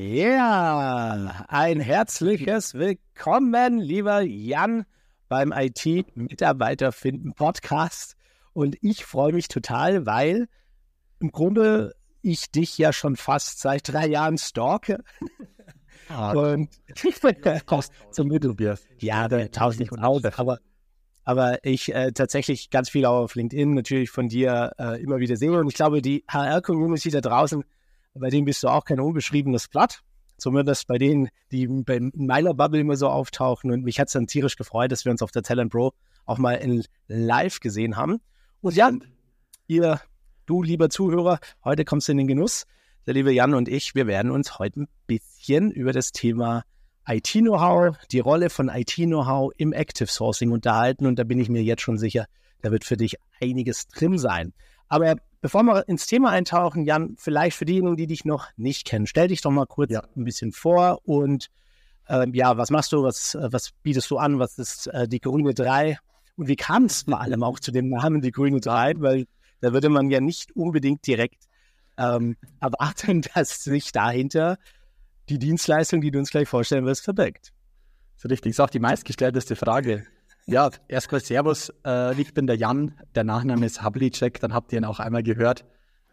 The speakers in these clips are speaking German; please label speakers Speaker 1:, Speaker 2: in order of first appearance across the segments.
Speaker 1: Ja, ein herzliches Willkommen, lieber Jan, beim IT-Mitarbeiter finden Podcast. Und ich freue mich total, weil im Grunde ich dich ja schon fast seit drei Jahren stalke. Ah, und zum Mittelbier. Ja, der tauscht nicht aus, aber, aber ich äh, tatsächlich ganz viel auf LinkedIn natürlich von dir äh, immer wieder sehe. Und ich glaube, die HR-Community da draußen bei denen bist du auch kein unbeschriebenes Blatt. Zumindest bei denen, die in meiner Bubble immer so auftauchen. Und mich hat es dann tierisch gefreut, dass wir uns auf der Talent Pro auch mal in live gesehen haben. Und Jan, ihr, du lieber Zuhörer, heute kommst du in den Genuss. Der liebe Jan und ich, wir werden uns heute ein bisschen über das Thema IT-Know-how, die Rolle von IT-Know-how im Active Sourcing unterhalten. Und da bin ich mir jetzt schon sicher, da wird für dich einiges drin sein. Aber bevor wir ins Thema eintauchen, Jan, vielleicht für diejenigen, die dich noch nicht kennen, stell dich doch mal kurz ja. ein bisschen vor und äh, ja, was machst du, was, äh, was bietest du an, was ist äh, die Grüne 3 und wie kam es vor allem auch zu dem Namen die Grüne 3, weil da würde man ja nicht unbedingt direkt ähm, erwarten, dass sich dahinter die Dienstleistung, die du uns gleich vorstellen wirst, verbirgt.
Speaker 2: So richtig, ist auch die meistgestellteste Frage. Ja, erstmal Servus. Äh, ich bin der Jan. Der Nachname ist Havlicek. Dann habt ihr ihn auch einmal gehört.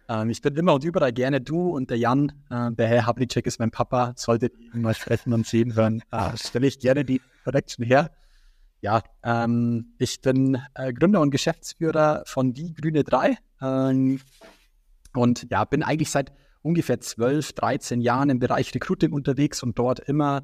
Speaker 2: Ähm, ich bin immer und überall gerne du und der Jan. Äh, der Herr Havlicek ist mein Papa. Solltet ihr ihn mal sprechen und sehen hören, äh, stelle ich gerne die Connection her. Ja, ähm, ich bin äh, Gründer und Geschäftsführer von Die Grüne 3. Ähm, und ja, bin eigentlich seit ungefähr 12, 13 Jahren im Bereich Recruiting unterwegs und dort immer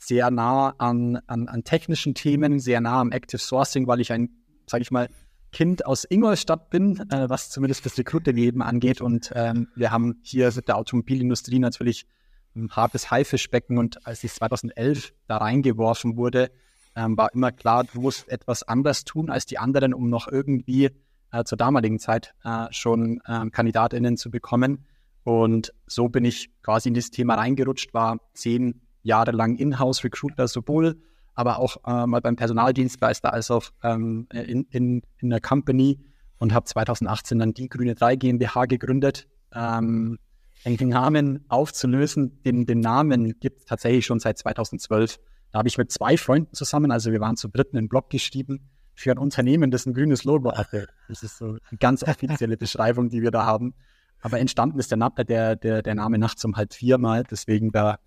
Speaker 2: sehr nah an, an, an technischen Themen, sehr nah am Active Sourcing, weil ich ein, sage ich mal, Kind aus Ingolstadt bin, äh, was zumindest das Recruiting-Leben angeht. Und ähm, wir haben hier mit der Automobilindustrie natürlich ein hartes Haifischbecken. Und als ich 2011 da reingeworfen wurde, ähm, war immer klar, du musst etwas anders tun als die anderen, um noch irgendwie äh, zur damaligen Zeit äh, schon äh, KandidatInnen zu bekommen. Und so bin ich quasi in dieses Thema reingerutscht, war zehn jahrelang Inhouse-Recruiter sowohl, aber auch äh, mal beim Personaldienstleister als auch ähm, in, in, in der Company und habe 2018 dann die Grüne 3 GmbH gegründet. Ähm, den Namen aufzulösen, den, den Namen gibt es tatsächlich schon seit 2012. Da habe ich mit zwei Freunden zusammen, also wir waren zu dritten einen Blog geschrieben für ein Unternehmen, das ein grünes Logo hatte. Das ist so eine ganz offizielle Beschreibung, die wir da haben. Aber entstanden ist der, der, der, der Name nachts um halb vier mal. Deswegen da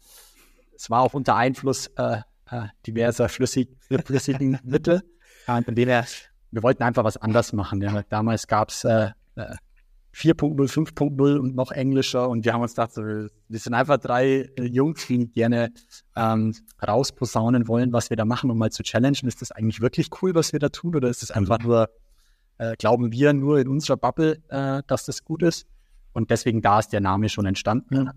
Speaker 2: es war auch unter Einfluss äh, äh, diverser flüssig, flüssigen Mittel. Von dem her, wir wollten einfach was anders machen. Ja. Damals gab es äh, 4.0, äh, 5.0 und noch englischer und wir haben uns gedacht, wir sind einfach drei äh, Jungs, die gerne ähm, rausposaunen wollen, was wir da machen, um mal zu challengen. Ist das eigentlich wirklich cool, was wir da tun oder ist es einfach nur, äh, glauben wir nur in unserer Bubble, äh, dass das gut ist? Und deswegen da ist der Name schon entstanden.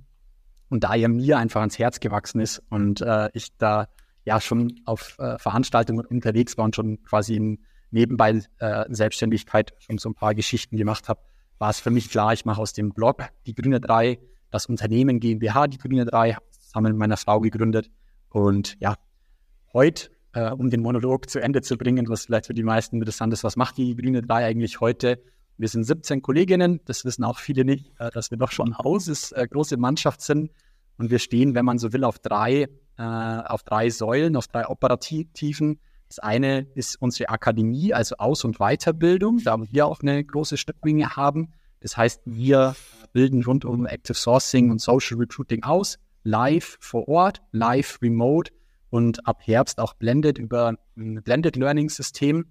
Speaker 2: Und da er mir einfach ans Herz gewachsen ist und äh, ich da ja schon auf äh, Veranstaltungen unterwegs war und schon quasi in nebenbei äh, Selbstständigkeit schon so ein paar Geschichten gemacht habe, war es für mich klar, ich mache aus dem Blog die Grüne 3, das Unternehmen GmbH, die Grüne 3, zusammen mit meiner Frau gegründet. Und ja, heute, äh, um den Monolog zu Ende zu bringen, was vielleicht für die meisten interessant ist, was macht die Grüne 3 eigentlich heute? Wir sind 17 Kolleginnen, das wissen auch viele nicht, äh, dass wir doch schon ein Haus ist, äh, große Mannschaft sind. Und wir stehen, wenn man so will, auf drei, äh, auf drei Säulen, auf drei Operativen. Das eine ist unsere Akademie, also Aus- und Weiterbildung, da wir auch eine große Schnittmenge haben. Das heißt, wir bilden rund um Active Sourcing und Social Recruiting aus, live vor Ort, live remote und ab Herbst auch blended über ein Blended Learning System.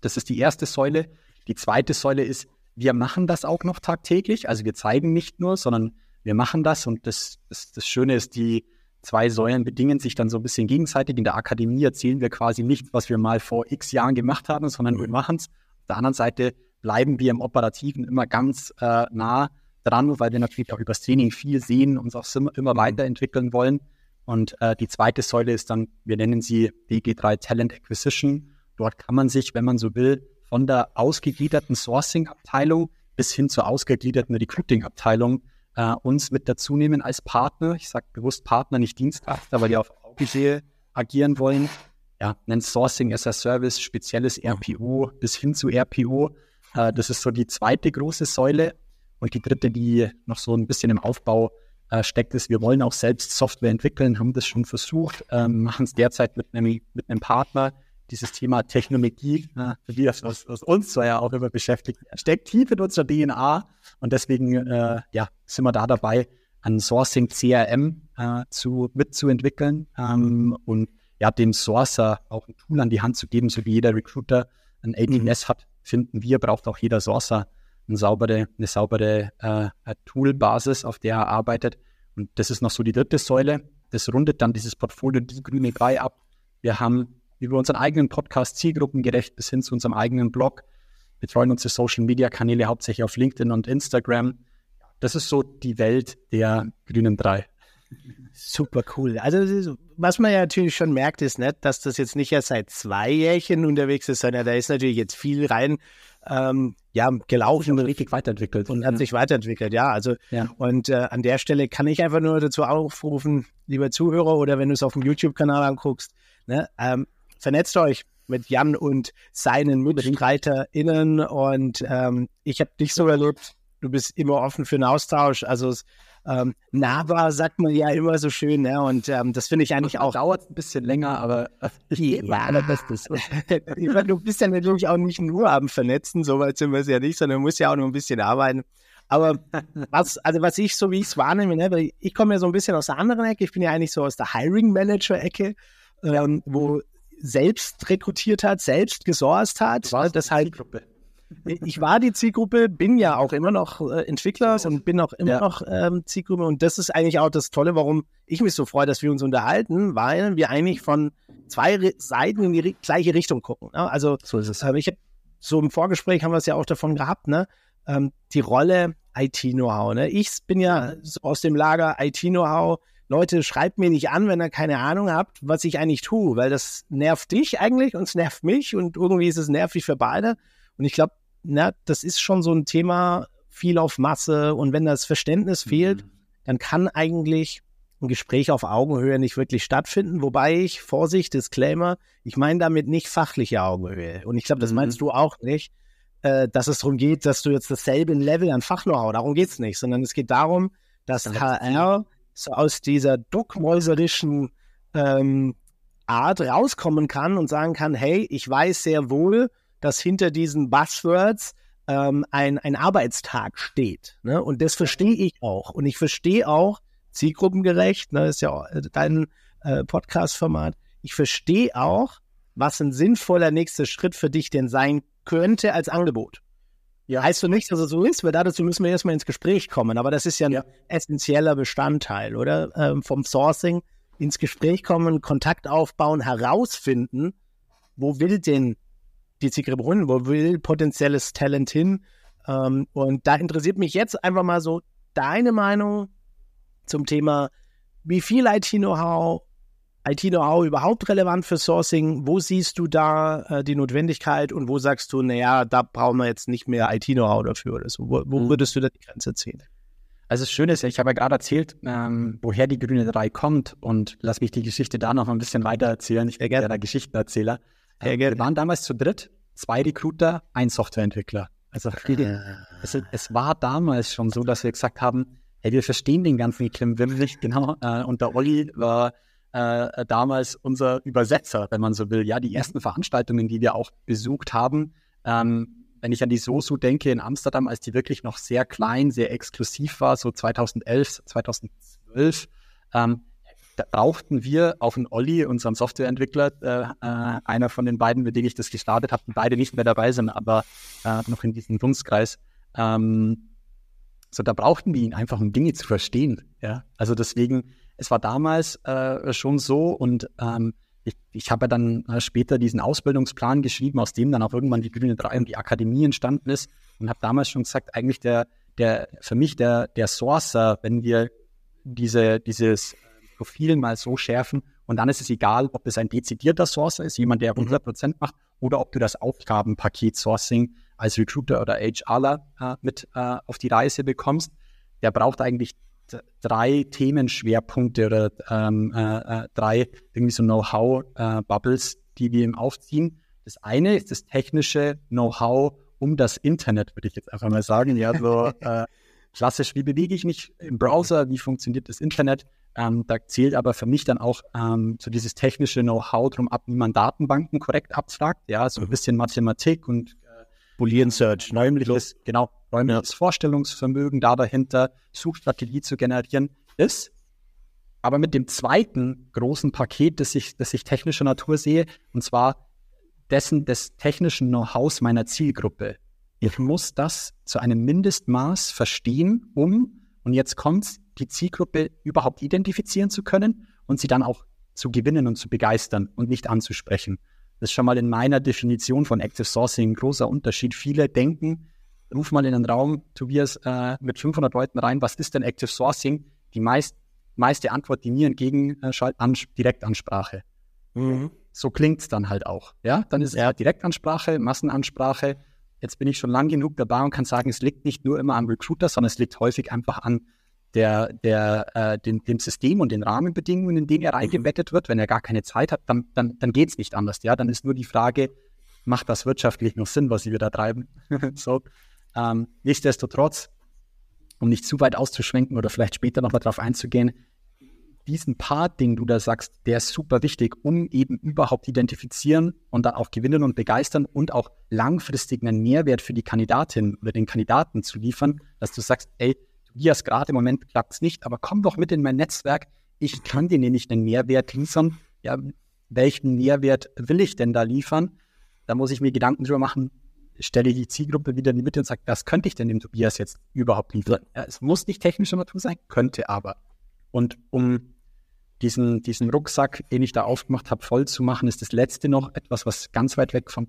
Speaker 2: Das ist die erste Säule. Die zweite Säule ist, wir machen das auch noch tagtäglich. Also wir zeigen nicht nur, sondern wir machen das. Und das, das, das Schöne ist, die zwei Säulen bedingen sich dann so ein bisschen gegenseitig. In der Akademie erzählen wir quasi nicht, was wir mal vor x Jahren gemacht haben, sondern wir machen es. Auf der anderen Seite bleiben wir im Operativen immer ganz äh, nah dran, weil wir natürlich auch übers Training viel sehen, uns auch immer weiterentwickeln wollen. Und äh, die zweite Säule ist dann, wir nennen sie DG3 Talent Acquisition. Dort kann man sich, wenn man so will, von der ausgegliederten Sourcing-Abteilung bis hin zur ausgegliederten Recruiting-Abteilung äh, uns mit dazu nehmen als Partner. Ich sage bewusst Partner, nicht Dienstleister, weil die auf Augenhöhe agieren wollen. Ja, nennt Sourcing as a Service, spezielles RPO bis hin zu RPO. Äh, das ist so die zweite große Säule. Und die dritte, die noch so ein bisschen im Aufbau äh, steckt es. Wir wollen auch selbst Software entwickeln, haben das schon versucht, ähm, machen es derzeit mit einem, mit einem Partner. Dieses Thema Technologie, wie das was, was uns zwar ja auch immer beschäftigt, steckt tief in unserer DNA und deswegen äh, ja, sind wir da dabei, ein Sourcing CRM äh, zu, mitzuentwickeln ähm, und ja, dem Sourcer auch ein Tool an die Hand zu geben, so wie jeder Recruiter ein ATS mhm. hat, finden wir, braucht auch jeder Sourcer eine saubere, eine saubere äh, Toolbasis, auf der er arbeitet. Und das ist noch so die dritte Säule. Das rundet dann dieses Portfolio, die grüne 3 ab. Wir haben über unseren eigenen Podcast zielgruppengerecht bis hin zu unserem eigenen Blog, betreuen unsere Social Media Kanäle hauptsächlich auf LinkedIn und Instagram. Das ist so die Welt der grünen drei.
Speaker 1: Super cool. Also was man ja natürlich schon merkt, ist nicht, dass das jetzt nicht erst seit zwei Jährchen unterwegs ist, sondern da ist natürlich jetzt viel rein ähm, ja, gelaufen.
Speaker 2: Und richtig weiterentwickelt.
Speaker 1: Und hat ja. sich weiterentwickelt, ja. Also ja. und äh, an der Stelle kann ich einfach nur dazu aufrufen, lieber Zuhörer, oder wenn du es auf dem YouTube-Kanal anguckst, ne, ähm, vernetzt euch mit Jan und seinen MitstreiterInnen und ähm, ich habe dich so erlebt, du bist immer offen für einen Austausch. Also ähm, Nava sagt man ja immer so schön, ne? Und ähm, das finde ich eigentlich auch.
Speaker 2: Dauert ein bisschen länger, aber
Speaker 1: ich ja, allerbestes. du bist ja natürlich auch nicht nur am Vernetzen, so weit sind wir es ja nicht, sondern du musst ja auch noch ein bisschen arbeiten. Aber was, also was ich so wie ich es wahrnehme, ne, weil ich komme ja so ein bisschen aus der anderen Ecke, ich bin ja eigentlich so aus der Hiring Manager-Ecke, ähm, wo selbst rekrutiert hat, selbst gesourced hat.
Speaker 2: Was? Deshalb. Gruppe
Speaker 1: ich war die Zielgruppe, bin ja auch immer noch äh, Entwickler und bin auch immer ja. noch ähm, Zielgruppe. Und das ist eigentlich auch das Tolle, warum ich mich so freue, dass wir uns unterhalten, weil wir eigentlich von zwei Seiten in die gleiche Richtung gucken. Ne? Also so ist es. Äh, ich habe so im Vorgespräch haben wir es ja auch davon gehabt, ne? Ähm, die Rolle IT-Know-how. Ne? Ich bin ja aus dem Lager IT-Know-how. Leute, schreibt mir nicht an, wenn ihr keine Ahnung habt, was ich eigentlich tue, weil das nervt dich eigentlich und es nervt mich und irgendwie ist es nervig für beide. Und ich glaube, na, das ist schon so ein Thema, viel auf Masse. Und wenn das Verständnis mhm. fehlt, dann kann eigentlich ein Gespräch auf Augenhöhe nicht wirklich stattfinden. Wobei ich, Vorsicht, Disclaimer, ich meine damit nicht fachliche Augenhöhe. Und ich glaube, das meinst mhm. du auch nicht, äh, dass es darum geht, dass du jetzt dasselbe Level an Fachknow-how, darum geht es nicht, sondern es geht darum, dass HR so aus dieser duckmäuserischen ähm, Art rauskommen kann und sagen kann, hey, ich weiß sehr wohl, dass hinter diesen Buzzwords ähm, ein, ein Arbeitstag steht. Ne? Und das verstehe ich auch. Und ich verstehe auch, zielgruppengerecht, ne, ist ja äh, dein äh, Podcast-Format, ich verstehe auch, was ein sinnvoller nächster Schritt für dich denn sein könnte als Angebot. Ja. Heißt du nicht, dass es so ist, weil dazu müssen wir erstmal ins Gespräch kommen. Aber das ist ja ein ja. essentieller Bestandteil, oder? Ähm, vom Sourcing ins Gespräch kommen, Kontakt aufbauen, herausfinden, wo will denn die Zielgruppe Runden, wo will potenzielles Talent hin? Ähm, und da interessiert mich jetzt einfach mal so deine Meinung zum Thema, wie viel IT-Know-how, IT-Know-how überhaupt relevant für Sourcing? Wo siehst du da äh, die Notwendigkeit und wo sagst du, naja, da brauchen wir jetzt nicht mehr IT-Know-how dafür oder so? Wo, wo mhm. würdest du da die Grenze ziehen?
Speaker 2: Also das Schöne ist ja, ich habe ja gerade erzählt, ähm, woher die grüne 3 kommt und lass mich die Geschichte da noch ein bisschen weiter erzählen. Ich bin ja der Geschichtenerzähler. Äh, wir waren damals zu dritt, zwei Recruiter, ein Softwareentwickler. Also es, es, war damals schon so, dass wir gesagt haben, hey, wir verstehen den ganzen Klimbim nicht genau. Äh, und der Olli war äh, damals unser Übersetzer, wenn man so will. Ja, die ersten Veranstaltungen, die wir auch besucht haben, ähm, wenn ich an die Sosu denke in Amsterdam, als die wirklich noch sehr klein, sehr exklusiv war, so 2011, 2012, ähm, da brauchten wir auf einen Olli, unseren Softwareentwickler, äh, äh, einer von den beiden, mit denen ich das gestartet habe, beide nicht mehr dabei sind, aber äh, noch in diesem Dunstkreis. Ähm, so, da brauchten wir ihn einfach, um Dinge zu verstehen. Ja, also deswegen, es war damals äh, schon so und ähm, ich, ich habe ja dann äh, später diesen Ausbildungsplan geschrieben, aus dem dann auch irgendwann die Grüne 3 und die Akademie entstanden ist und habe damals schon gesagt, eigentlich der, der, für mich der, der Sourcer, wenn wir diese, dieses Profil mal so schärfen. Und dann ist es egal, ob das ein dezidierter Sourcer ist, jemand, der 100% mhm. macht, oder ob du das Aufgabenpaket Sourcing als Recruiter oder HRler äh, mit äh, auf die Reise bekommst. Der braucht eigentlich drei Themenschwerpunkte oder ähm, äh, äh, drei irgendwie so Know-how-Bubbles, äh, die wir ihm aufziehen. Das eine ist das technische Know-how um das Internet, würde ich jetzt einfach mal sagen. Ja, so äh, klassisch, wie bewege ich mich im Browser, wie funktioniert das Internet. Ähm, da zählt aber für mich dann auch ähm, so dieses technische Know-how drum ab, wie man Datenbanken korrekt abfragt. Ja, so ein mhm. bisschen Mathematik und
Speaker 1: äh, Boolean Search,
Speaker 2: räumliches, genau, räumliches ja. Vorstellungsvermögen da dahinter, Suchstrategie zu generieren ist. Aber mit dem zweiten großen Paket, das ich, das ich technischer Natur sehe, und zwar dessen des technischen Know-hows meiner Zielgruppe. Ich muss das zu einem Mindestmaß verstehen, um, und jetzt kommt's, die Zielgruppe überhaupt identifizieren zu können und sie dann auch zu gewinnen und zu begeistern und nicht anzusprechen. Das ist schon mal in meiner Definition von Active Sourcing ein großer Unterschied. Viele denken, ruf mal in den Raum, Tobias, äh, mit 500 Leuten rein, was ist denn Active Sourcing? Die meist, meiste Antwort, die mir entgegenschaltet, an, Direktansprache. Mhm. So klingt's dann halt auch. Ja, dann ist es halt Direktansprache, Massenansprache jetzt bin ich schon lang genug dabei und kann sagen, es liegt nicht nur immer am Recruiter, sondern es liegt häufig einfach an der, der, äh, dem, dem System und den Rahmenbedingungen, in denen er mhm. reingebettet wird. Wenn er gar keine Zeit hat, dann, dann, dann geht es nicht anders. Ja, dann ist nur die Frage, macht das wirtschaftlich noch Sinn, was sie wieder treiben? so. Ähm, nichtsdestotrotz, um nicht zu weit auszuschwenken oder vielleicht später nochmal drauf einzugehen, diesen Part, den du da sagst, der ist super wichtig, um eben überhaupt identifizieren und dann auch gewinnen und begeistern und auch langfristig einen Mehrwert für die Kandidatin oder den Kandidaten zu liefern, dass du sagst, ey, Tobias, gerade im Moment klappt es nicht, aber komm doch mit in mein Netzwerk. Ich kann dir nicht einen Mehrwert liefern. Ja, welchen Mehrwert will ich denn da liefern? Da muss ich mir Gedanken drüber machen, stelle die Zielgruppe wieder in die Mitte und sage, was könnte ich denn dem Tobias jetzt überhaupt liefern? Ja, es muss nicht technischer Natur sein, könnte aber. Und um diesen, diesen Rucksack, den ich da aufgemacht habe, voll zu machen, ist das letzte noch etwas, was ganz weit weg von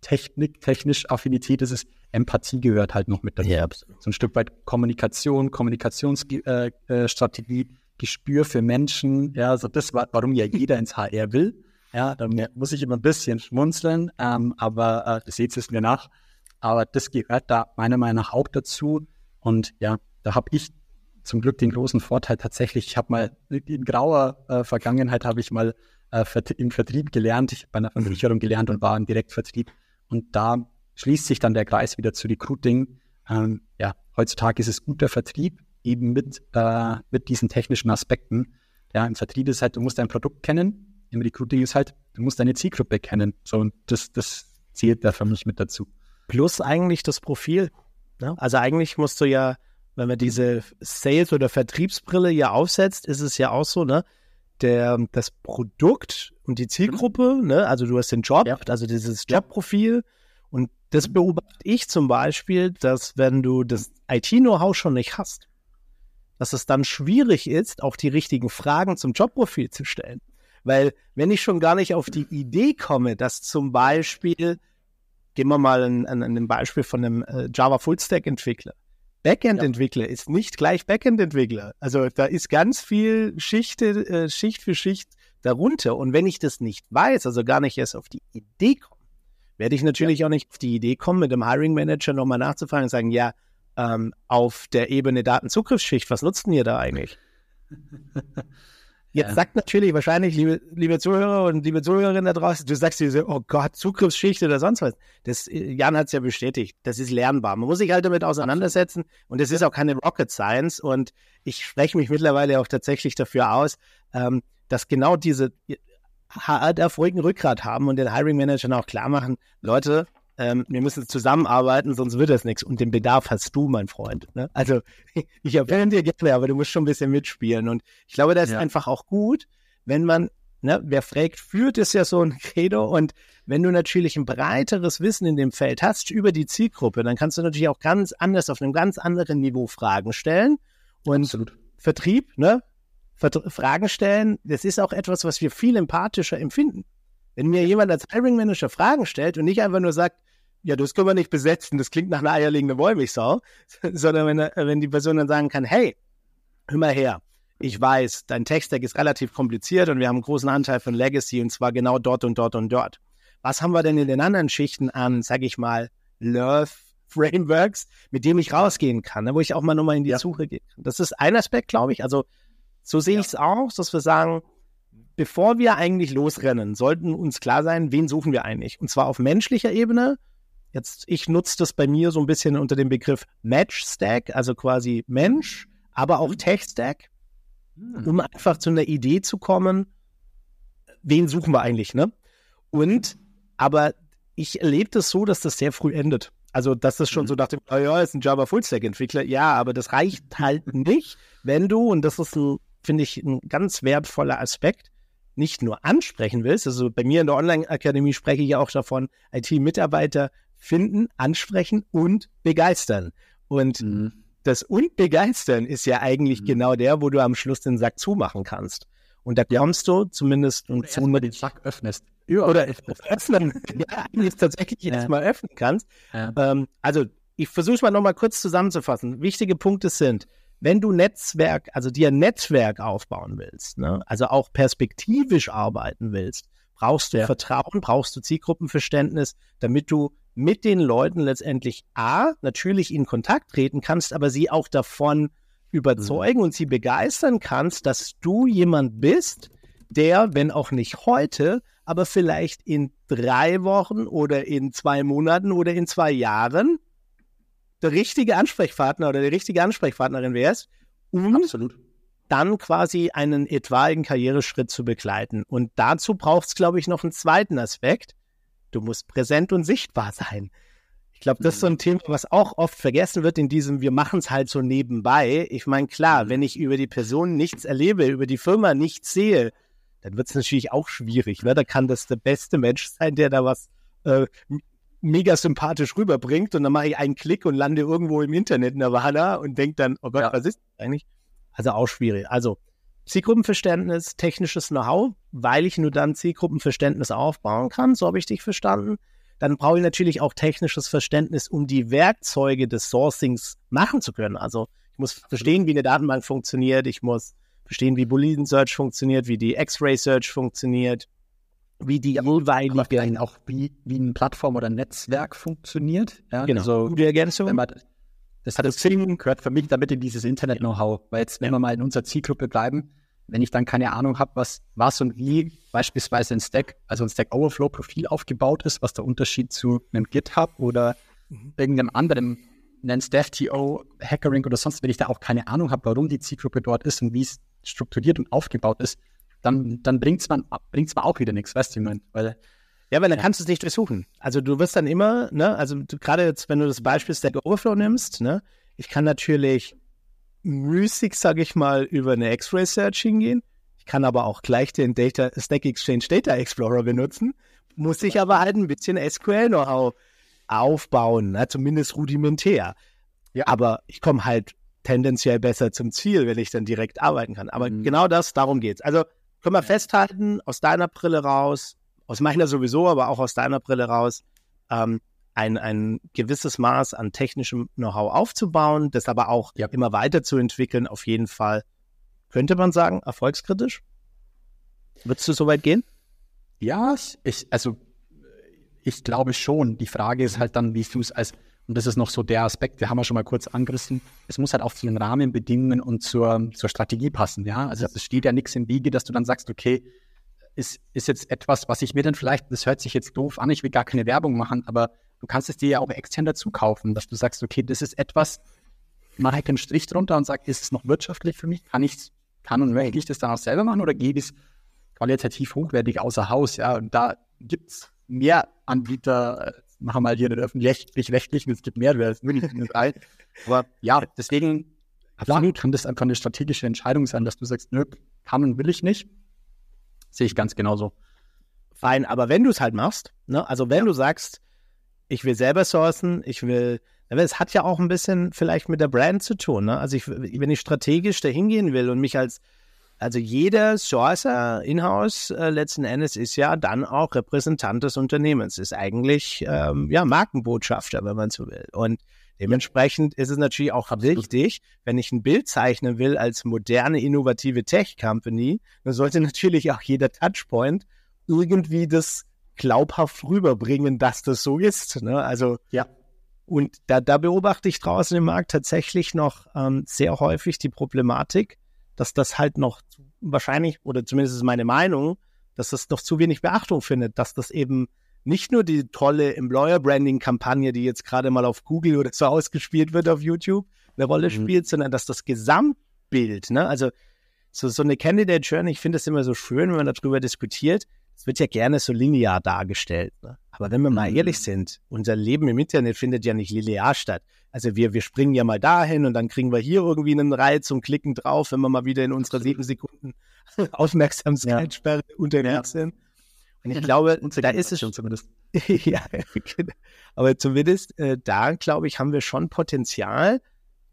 Speaker 2: Technik, technisch Affinität ist, ist Empathie gehört halt noch mit dazu. Ja, so ein Stück weit Kommunikation, Kommunikationsstrategie, äh, äh Gespür für Menschen, ja, so das, warum ja jeder ins HR will. Ja, da muss ich immer ein bisschen schmunzeln, ähm, aber äh, das seht es mir nach. Aber das gehört da meiner Meinung nach auch dazu. Und ja, da habe ich zum Glück den großen Vorteil tatsächlich, ich habe mal in grauer äh, Vergangenheit habe ich mal äh, im Vertrieb gelernt, ich habe bei einer Versicherung gelernt und war im Direktvertrieb und da schließt sich dann der Kreis wieder zu Recruiting. Ähm, ja, heutzutage ist es guter Vertrieb, eben mit, äh, mit diesen technischen Aspekten. Ja, im Vertrieb ist halt, du musst dein Produkt kennen, im Recruiting ist halt, du musst deine Zielgruppe kennen. So, und das, das zählt da für mich mit dazu.
Speaker 1: Plus eigentlich das Profil. Ne? Also eigentlich musst du ja wenn man diese Sales- oder Vertriebsbrille ja aufsetzt, ist es ja auch so, ne? Der, das Produkt und die Zielgruppe, ne? Also du hast den Job, ja. also dieses Jobprofil. Und das beobachte ich zum Beispiel, dass wenn du das IT-Know-how schon nicht hast, dass es dann schwierig ist, auch die richtigen Fragen zum Jobprofil zu stellen. Weil wenn ich schon gar nicht auf die Idee komme, dass zum Beispiel, gehen wir mal an, an, an ein Beispiel von einem äh, Java Fullstack Entwickler, Backend-Entwickler ja. ist nicht gleich Backend-Entwickler. Also da ist ganz viel Schicht, äh, Schicht für Schicht darunter. Und wenn ich das nicht weiß, also gar nicht erst auf die Idee komme, werde ich natürlich ja. auch nicht auf die Idee kommen, mit dem Hiring Manager nochmal nachzufragen und sagen, ja, ähm, auf der Ebene Datenzugriffsschicht, was nutzt denn ihr da eigentlich? Jetzt ja. sagt natürlich wahrscheinlich, liebe, liebe Zuhörer und liebe Zuhörerinnen da draußen, du sagst dir so, oh Gott, Zugriffsschicht oder sonst was. Das, äh, Jan hat es ja bestätigt. Das ist lernbar. Man muss sich halt damit auseinandersetzen und es ist auch keine Rocket Science und ich spreche mich mittlerweile auch tatsächlich dafür aus, ähm, dass genau diese HR darf ruhigen Rückgrat haben und den Hiring Managern auch klar machen, Leute, ähm, wir müssen zusammenarbeiten, sonst wird das nichts. Und den Bedarf hast du, mein Freund. Ne? Also ich erwähne dir gerne, aber du musst schon ein bisschen mitspielen. Und ich glaube, das ist ja. einfach auch gut, wenn man, ne, wer fragt, führt, ist ja so ein Credo. Und wenn du natürlich ein breiteres Wissen in dem Feld hast über die Zielgruppe, dann kannst du natürlich auch ganz anders, auf einem ganz anderen Niveau Fragen stellen. Und Absolut. Vertrieb, ne? Fragen stellen, das ist auch etwas, was wir viel empathischer empfinden. Wenn mir jemand als Hiring Manager Fragen stellt und nicht einfach nur sagt, ja, das können wir nicht besetzen, das klingt nach einer eierlegenden Wollmilchsau, sondern wenn, wenn die Person dann sagen kann, hey, hör mal her, ich weiß, dein Tech-Stack ist relativ kompliziert und wir haben einen großen Anteil von Legacy und zwar genau dort und dort und dort. Was haben wir denn in den anderen Schichten an, sag ich mal, Love Frameworks, mit dem ich rausgehen kann, ne, wo ich auch mal nochmal in die ja. Suche gehe. Das ist ein Aspekt, glaube ich. Also so sehe ja. ich es auch, dass wir sagen, bevor wir eigentlich losrennen, sollten uns klar sein, wen suchen wir eigentlich. Und zwar auf menschlicher Ebene, jetzt, ich nutze das bei mir so ein bisschen unter dem Begriff Match Stack, also quasi Mensch, aber auch Tech Stack, hm. um einfach zu einer Idee zu kommen, wen suchen wir eigentlich, ne? Und, aber ich erlebe das so, dass das sehr früh endet. Also, dass das schon mhm. so nach dem, oh ja, ist ein Java Fullstack-Entwickler. Ja, aber das reicht halt nicht, wenn du, und das ist ein, finde ich, ein ganz wertvoller Aspekt, nicht nur ansprechen willst. Also bei mir in der Online-Akademie spreche ich ja auch davon, IT-Mitarbeiter finden, ansprechen und begeistern. Und mhm. das und begeistern ist ja eigentlich mhm. genau der, wo du am Schluss den Sack zumachen kannst. Und da kommst du zumindest
Speaker 2: und zu den Sack öffnest.
Speaker 1: Ja, oder öffnen, ja, eigentlich tatsächlich ja. erstmal öffnen kannst. Ja. Ähm, also ich versuche es mal nochmal kurz zusammenzufassen. Wichtige Punkte sind, wenn du Netzwerk, also dir ein Netzwerk aufbauen willst, ne, also auch perspektivisch arbeiten willst, brauchst du ja. Vertrauen, brauchst du Zielgruppenverständnis, damit du mit den Leuten letztendlich A, natürlich in Kontakt treten kannst, aber sie auch davon überzeugen mhm. und sie begeistern kannst, dass du jemand bist, der, wenn auch nicht heute, aber vielleicht in drei Wochen oder in zwei Monaten oder in zwei Jahren der richtige Ansprechpartner oder die richtige Ansprechpartnerin wärst, um Absolut. dann quasi einen etwaigen Karriereschritt zu begleiten. Und dazu braucht es, glaube ich, noch einen zweiten Aspekt. Du musst präsent und sichtbar sein. Ich glaube, das ist so ein Thema, was auch oft vergessen wird in diesem, wir machen es halt so nebenbei. Ich meine, klar, mhm. wenn ich über die Person nichts erlebe, über die Firma nichts sehe, dann wird es natürlich auch schwierig. Ne? Da kann das der beste Mensch sein, der da was äh, mega sympathisch rüberbringt und dann mache ich einen Klick und lande irgendwo im Internet in der Nirvana und denke dann, oh Gott, ja. was ist das eigentlich? Also auch schwierig. Also Zielgruppenverständnis, technisches Know-how, weil ich nur dann Zielgruppenverständnis aufbauen kann, so habe ich dich verstanden. Dann brauche ich natürlich auch technisches Verständnis, um die Werkzeuge des Sourcings machen zu können. Also ich muss verstehen, wie eine Datenbank funktioniert. Ich muss verstehen, wie Boolean Search funktioniert, wie die X-Ray Search funktioniert, wie die
Speaker 2: jeweilige auch wie, wie eine Plattform oder ein Netzwerk funktioniert.
Speaker 1: Ja? Genau. Also,
Speaker 2: Gute Ergänzung. Man, das, das Xing gehört für mich damit in dieses Internet-Know-how. Weil jetzt, wenn wir mal in unserer Zielgruppe bleiben, wenn ich dann keine Ahnung habe, was, was und wie beispielsweise ein Stack, also ein Stack Overflow-Profil aufgebaut ist, was der Unterschied zu einem GitHub oder mhm. irgendeinem anderen, nenn's DevTO, Hackering oder sonst, wenn ich da auch keine Ahnung habe, warum die Zielgruppe dort ist und wie es strukturiert und aufgebaut ist, dann, dann bringt es man, bringt's man auch wieder nichts, weißt du, ich meine, weil
Speaker 1: ja, weil dann kannst du es nicht durchsuchen. Also du wirst dann immer, ne, also gerade jetzt, wenn du das Beispiel Stack Overflow nimmst, ne, ich kann natürlich müßig, sage ich mal, über eine X-Ray Search hingehen. Ich kann aber auch gleich den Data, Stack Exchange Data Explorer benutzen. Muss ich aber halt ein bisschen SQL-Know-how aufbauen, ne, zumindest rudimentär. Ja. Aber ich komme halt tendenziell besser zum Ziel, wenn ich dann direkt arbeiten kann. Aber mhm. genau das, darum geht's. Also können wir festhalten, aus deiner Brille raus, aus meiner sowieso, aber auch aus deiner Brille raus, ähm, ein, ein gewisses Maß an technischem Know-how aufzubauen, das aber auch ja. immer weiterzuentwickeln, auf jeden Fall, könnte man sagen, erfolgskritisch? Würdest du so weit gehen?
Speaker 2: Ja, ich, also ich glaube schon. Die Frage ist halt dann, wie du es als, und das ist noch so der Aspekt, wir haben ja schon mal kurz angerissen, es muss halt auch zu den Rahmenbedingungen und zur, zur Strategie passen, ja. Also es steht ja nichts im Wege, dass du dann sagst, okay, ist, ist jetzt etwas, was ich mir dann vielleicht, das hört sich jetzt doof an, ich will gar keine Werbung machen, aber du kannst es dir ja auch extern dazu kaufen, dass du sagst, okay, das ist etwas, mache ich einen Strich drunter und sage, ist es noch wirtschaftlich für mich? Kann ich, kann und möchte ich das dann auch selber machen oder ich es qualitativ hochwertig außer Haus? Ja, und da gibt es mehr Anbieter, machen wir mal hier den öffentlich-rechtlichen, es gibt mehr, das nicht rein. Aber ja, deswegen Absolut. kann das einfach eine strategische Entscheidung sein, dass du sagst, nö, kann und will ich nicht. Sehe ich ganz genauso.
Speaker 1: Fein, aber wenn du es halt machst, ne, also wenn du sagst, ich will selber sourcen, ich will, es hat ja auch ein bisschen vielleicht mit der Brand zu tun. Ne? Also ich, wenn ich strategisch dahin gehen will und mich als, also jeder Sourcer in-house äh, letzten Endes ist ja dann auch Repräsentant des Unternehmens, ist eigentlich ähm, ja Markenbotschafter, wenn man so will. Und dementsprechend ist es natürlich auch Absolut. wichtig, wenn ich ein Bild zeichnen will als moderne, innovative Tech-Company, dann sollte natürlich auch jeder Touchpoint irgendwie das glaubhaft rüberbringen, dass das so ist. Ne? Also ja. Und da, da beobachte ich draußen im Markt tatsächlich noch ähm, sehr häufig die Problematik, dass das halt noch wahrscheinlich, oder zumindest ist meine Meinung, dass das noch zu wenig Beachtung findet, dass das eben nicht nur die tolle Employer-Branding-Kampagne, die jetzt gerade mal auf Google oder so ausgespielt wird auf YouTube, eine Rolle mhm. spielt, sondern dass das Gesamtbild, ne, also so, so eine Candidate Journey, ich finde das immer so schön, wenn man darüber diskutiert. Es wird ja gerne so linear dargestellt. Ne? Aber wenn wir mal mhm. ehrlich sind, unser Leben im Internet findet ja nicht linear statt. Also wir, wir springen ja mal dahin und dann kriegen wir hier irgendwie einen Reiz und klicken drauf, wenn wir mal wieder in unserer sieben Sekunden Aufmerksamkeitssperre ja. unterwegs ja. sind. Und ich glaube, da ist es schon zumindest. ja, genau. aber zumindest äh, da, glaube ich, haben wir schon Potenzial,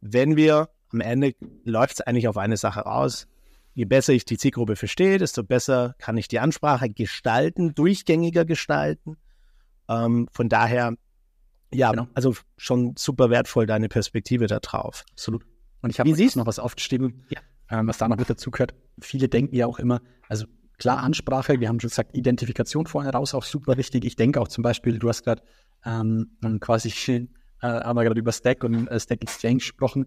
Speaker 1: wenn wir am Ende läuft es eigentlich auf eine Sache raus je besser ich die Zielgruppe verstehe, desto besser kann ich die Ansprache gestalten, durchgängiger gestalten. Ähm, von daher, ja, genau. also schon super wertvoll deine Perspektive da drauf.
Speaker 2: Absolut. Und ich habe noch was aufgeschrieben, ja. ähm, was da noch mit dazu gehört. Viele denken ja auch immer, also klar Ansprache, wir haben schon gesagt, Identifikation vorher raus, auch super wichtig. Ich denke auch zum Beispiel, du hast gerade ähm, quasi äh, haben wir gerade über Stack und äh, Stack Exchange gesprochen.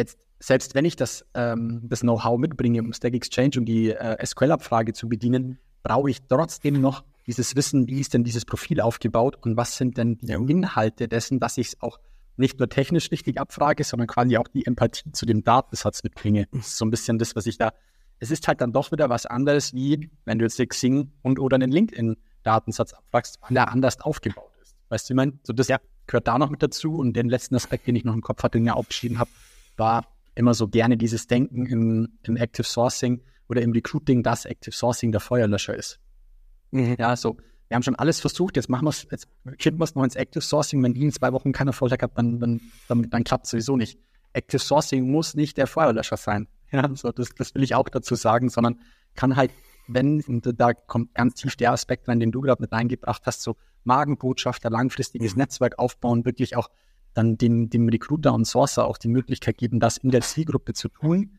Speaker 2: Jetzt selbst wenn ich das, ähm, das Know-how mitbringe, um Stack Exchange, um die äh, SQL-Abfrage zu bedienen, brauche ich trotzdem noch dieses Wissen, wie ist denn dieses Profil aufgebaut und was sind denn die Inhalte dessen, dass ich es auch nicht nur technisch richtig abfrage, sondern quasi auch die Empathie zu dem Datensatz mitbringe. Das ist so ein bisschen das, was ich da. Es ist halt dann doch wieder was anderes, wie wenn du jetzt den Xing und oder einen LinkedIn-Datensatz abfragst, weil er anders aufgebaut ist. Weißt du, ich meine, so das ja. gehört da noch mit dazu. Und den letzten Aspekt, den ich noch im Kopf hatte, den ich aufgeschrieben habe, war immer so gerne dieses Denken im, im Active Sourcing oder im Recruiting, dass Active Sourcing der Feuerlöscher ist. Mhm. Ja, so, wir haben schon alles versucht, jetzt machen wir es, jetzt kippen wir es noch ins Active Sourcing. Wenn die in zwei Wochen keinen Erfolg hat, dann, dann, dann, dann klappt es sowieso nicht. Active Sourcing muss nicht der Feuerlöscher sein. Ja, so, das, das will ich auch dazu sagen, sondern kann halt, wenn, und da kommt ganz tief der Aspekt rein, den du gerade mit reingebracht hast, so Magenbotschafter, langfristiges mhm. Netzwerk aufbauen, wirklich auch dann dem, dem Recruiter und Sourcer auch die Möglichkeit geben, das in der Zielgruppe zu tun,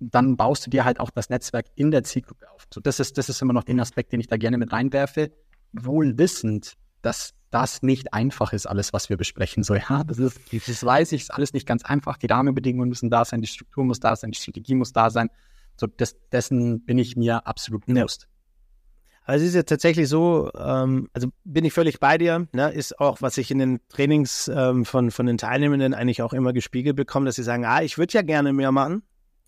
Speaker 2: dann baust du dir halt auch das Netzwerk in der Zielgruppe auf. So, das, ist, das ist immer noch den Aspekt, den ich da gerne mit reinwerfe, wohl wissend, dass das nicht einfach ist, alles, was wir besprechen. So, ja, das ist, das weiß ich, ist alles nicht ganz einfach. Die Rahmenbedingungen müssen da sein, die Struktur muss da sein, die Strategie muss da sein. So, das, dessen bin ich mir absolut bewusst.
Speaker 1: Also es ist ja tatsächlich so, ähm, also bin ich völlig bei dir, ne? ist auch, was ich in den Trainings ähm, von, von den Teilnehmenden eigentlich auch immer gespiegelt bekomme, dass sie sagen, ah, ich würde ja gerne mehr machen,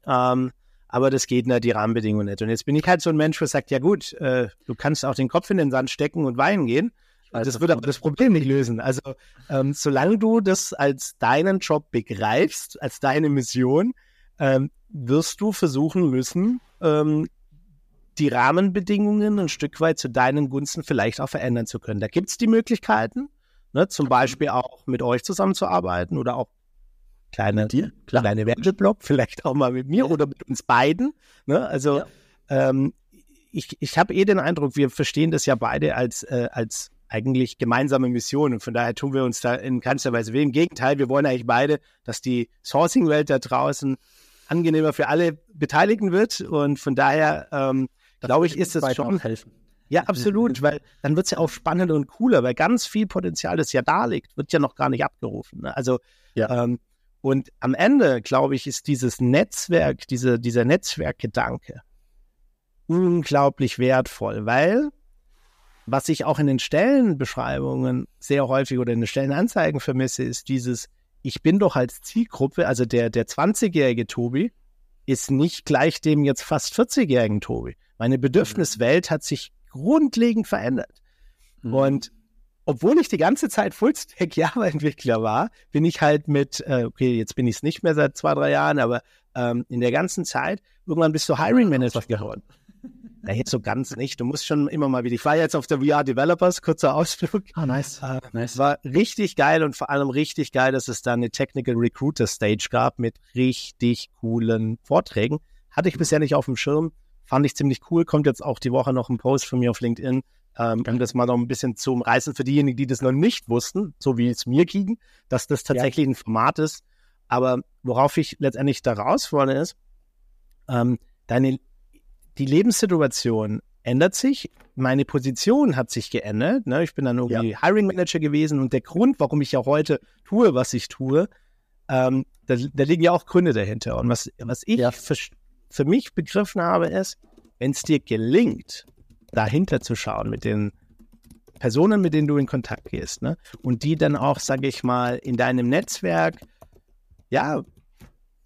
Speaker 1: ähm, aber das geht nicht, die Rahmenbedingungen nicht. Und jetzt bin ich halt so ein Mensch, der sagt, ja gut, äh, du kannst auch den Kopf in den Sand stecken und weinen gehen. Also das würde aber das Problem nicht lösen. Also ähm, solange du das als deinen Job begreifst, als deine Mission, ähm, wirst du versuchen müssen, ähm, die Rahmenbedingungen ein Stück weit zu deinen Gunsten vielleicht auch verändern zu können. Da gibt es die Möglichkeiten, ne, zum Beispiel auch mit euch zusammenzuarbeiten oder auch kleine, Dir? kleine Werbeblock, vielleicht auch mal mit mir ja. oder mit uns beiden. Ne? Also ja. ähm, ich, ich habe eh den Eindruck, wir verstehen das ja beide als, äh, als eigentlich gemeinsame Mission und von daher tun wir uns da in keinster Weise weh. Im Gegenteil, wir wollen eigentlich beide, dass die Sourcing-Welt da draußen angenehmer für alle Beteiligten wird und von daher ähm, glaube ich, ist es schon. Helfen. Ja, absolut, weil dann wird es ja auch spannender und cooler, weil ganz viel Potenzial, das ja da liegt, wird ja noch gar nicht abgerufen. Ne? Also, ja. ähm, und am Ende, glaube ich, ist dieses Netzwerk, diese, dieser Netzwerkgedanke unglaublich wertvoll, weil was ich auch in den Stellenbeschreibungen sehr häufig oder in den Stellenanzeigen vermisse, ist dieses, ich bin doch als Zielgruppe, also der, der 20-jährige Tobi, ist nicht gleich dem jetzt fast 40-jährigen Tobi. Meine Bedürfniswelt hat sich grundlegend verändert. Mhm. Und obwohl ich die ganze Zeit Fullstack Java-Entwickler war, bin ich halt mit, äh, okay, jetzt bin ich es nicht mehr seit zwei, drei Jahren, aber ähm, in der ganzen Zeit, irgendwann bist du Hiring Manager geworden. Ja, jetzt so ganz nicht. Du musst schon immer mal wieder. Ich war jetzt auf der VR Developers, kurzer Ausflug.
Speaker 2: Ah, nice.
Speaker 1: Äh, nice. War richtig geil und vor allem richtig geil, dass es da eine Technical Recruiter Stage gab mit richtig coolen Vorträgen. Hatte ich bisher nicht auf dem Schirm. Fand ich ziemlich cool. Kommt jetzt auch die Woche noch ein Post von mir auf LinkedIn, ähm, um das mal noch ein bisschen zu umreißen für diejenigen, die das noch nicht wussten, so wie es mir ging, dass das tatsächlich ja. ein Format ist. Aber worauf ich letztendlich da raus wollte, ist, ähm, deine, die Lebenssituation ändert sich. Meine Position hat sich geändert. Ne? Ich bin dann irgendwie ja. Hiring Manager gewesen und der Grund, warum ich ja heute tue, was ich tue, ähm, da, da, liegen ja auch Gründe dahinter. Und was, was ich ja für mich begriffen habe, ist, wenn es dir gelingt, dahinter zu schauen mit den Personen, mit denen du in Kontakt gehst, ne? Und die dann auch, sage ich mal, in deinem Netzwerk, ja,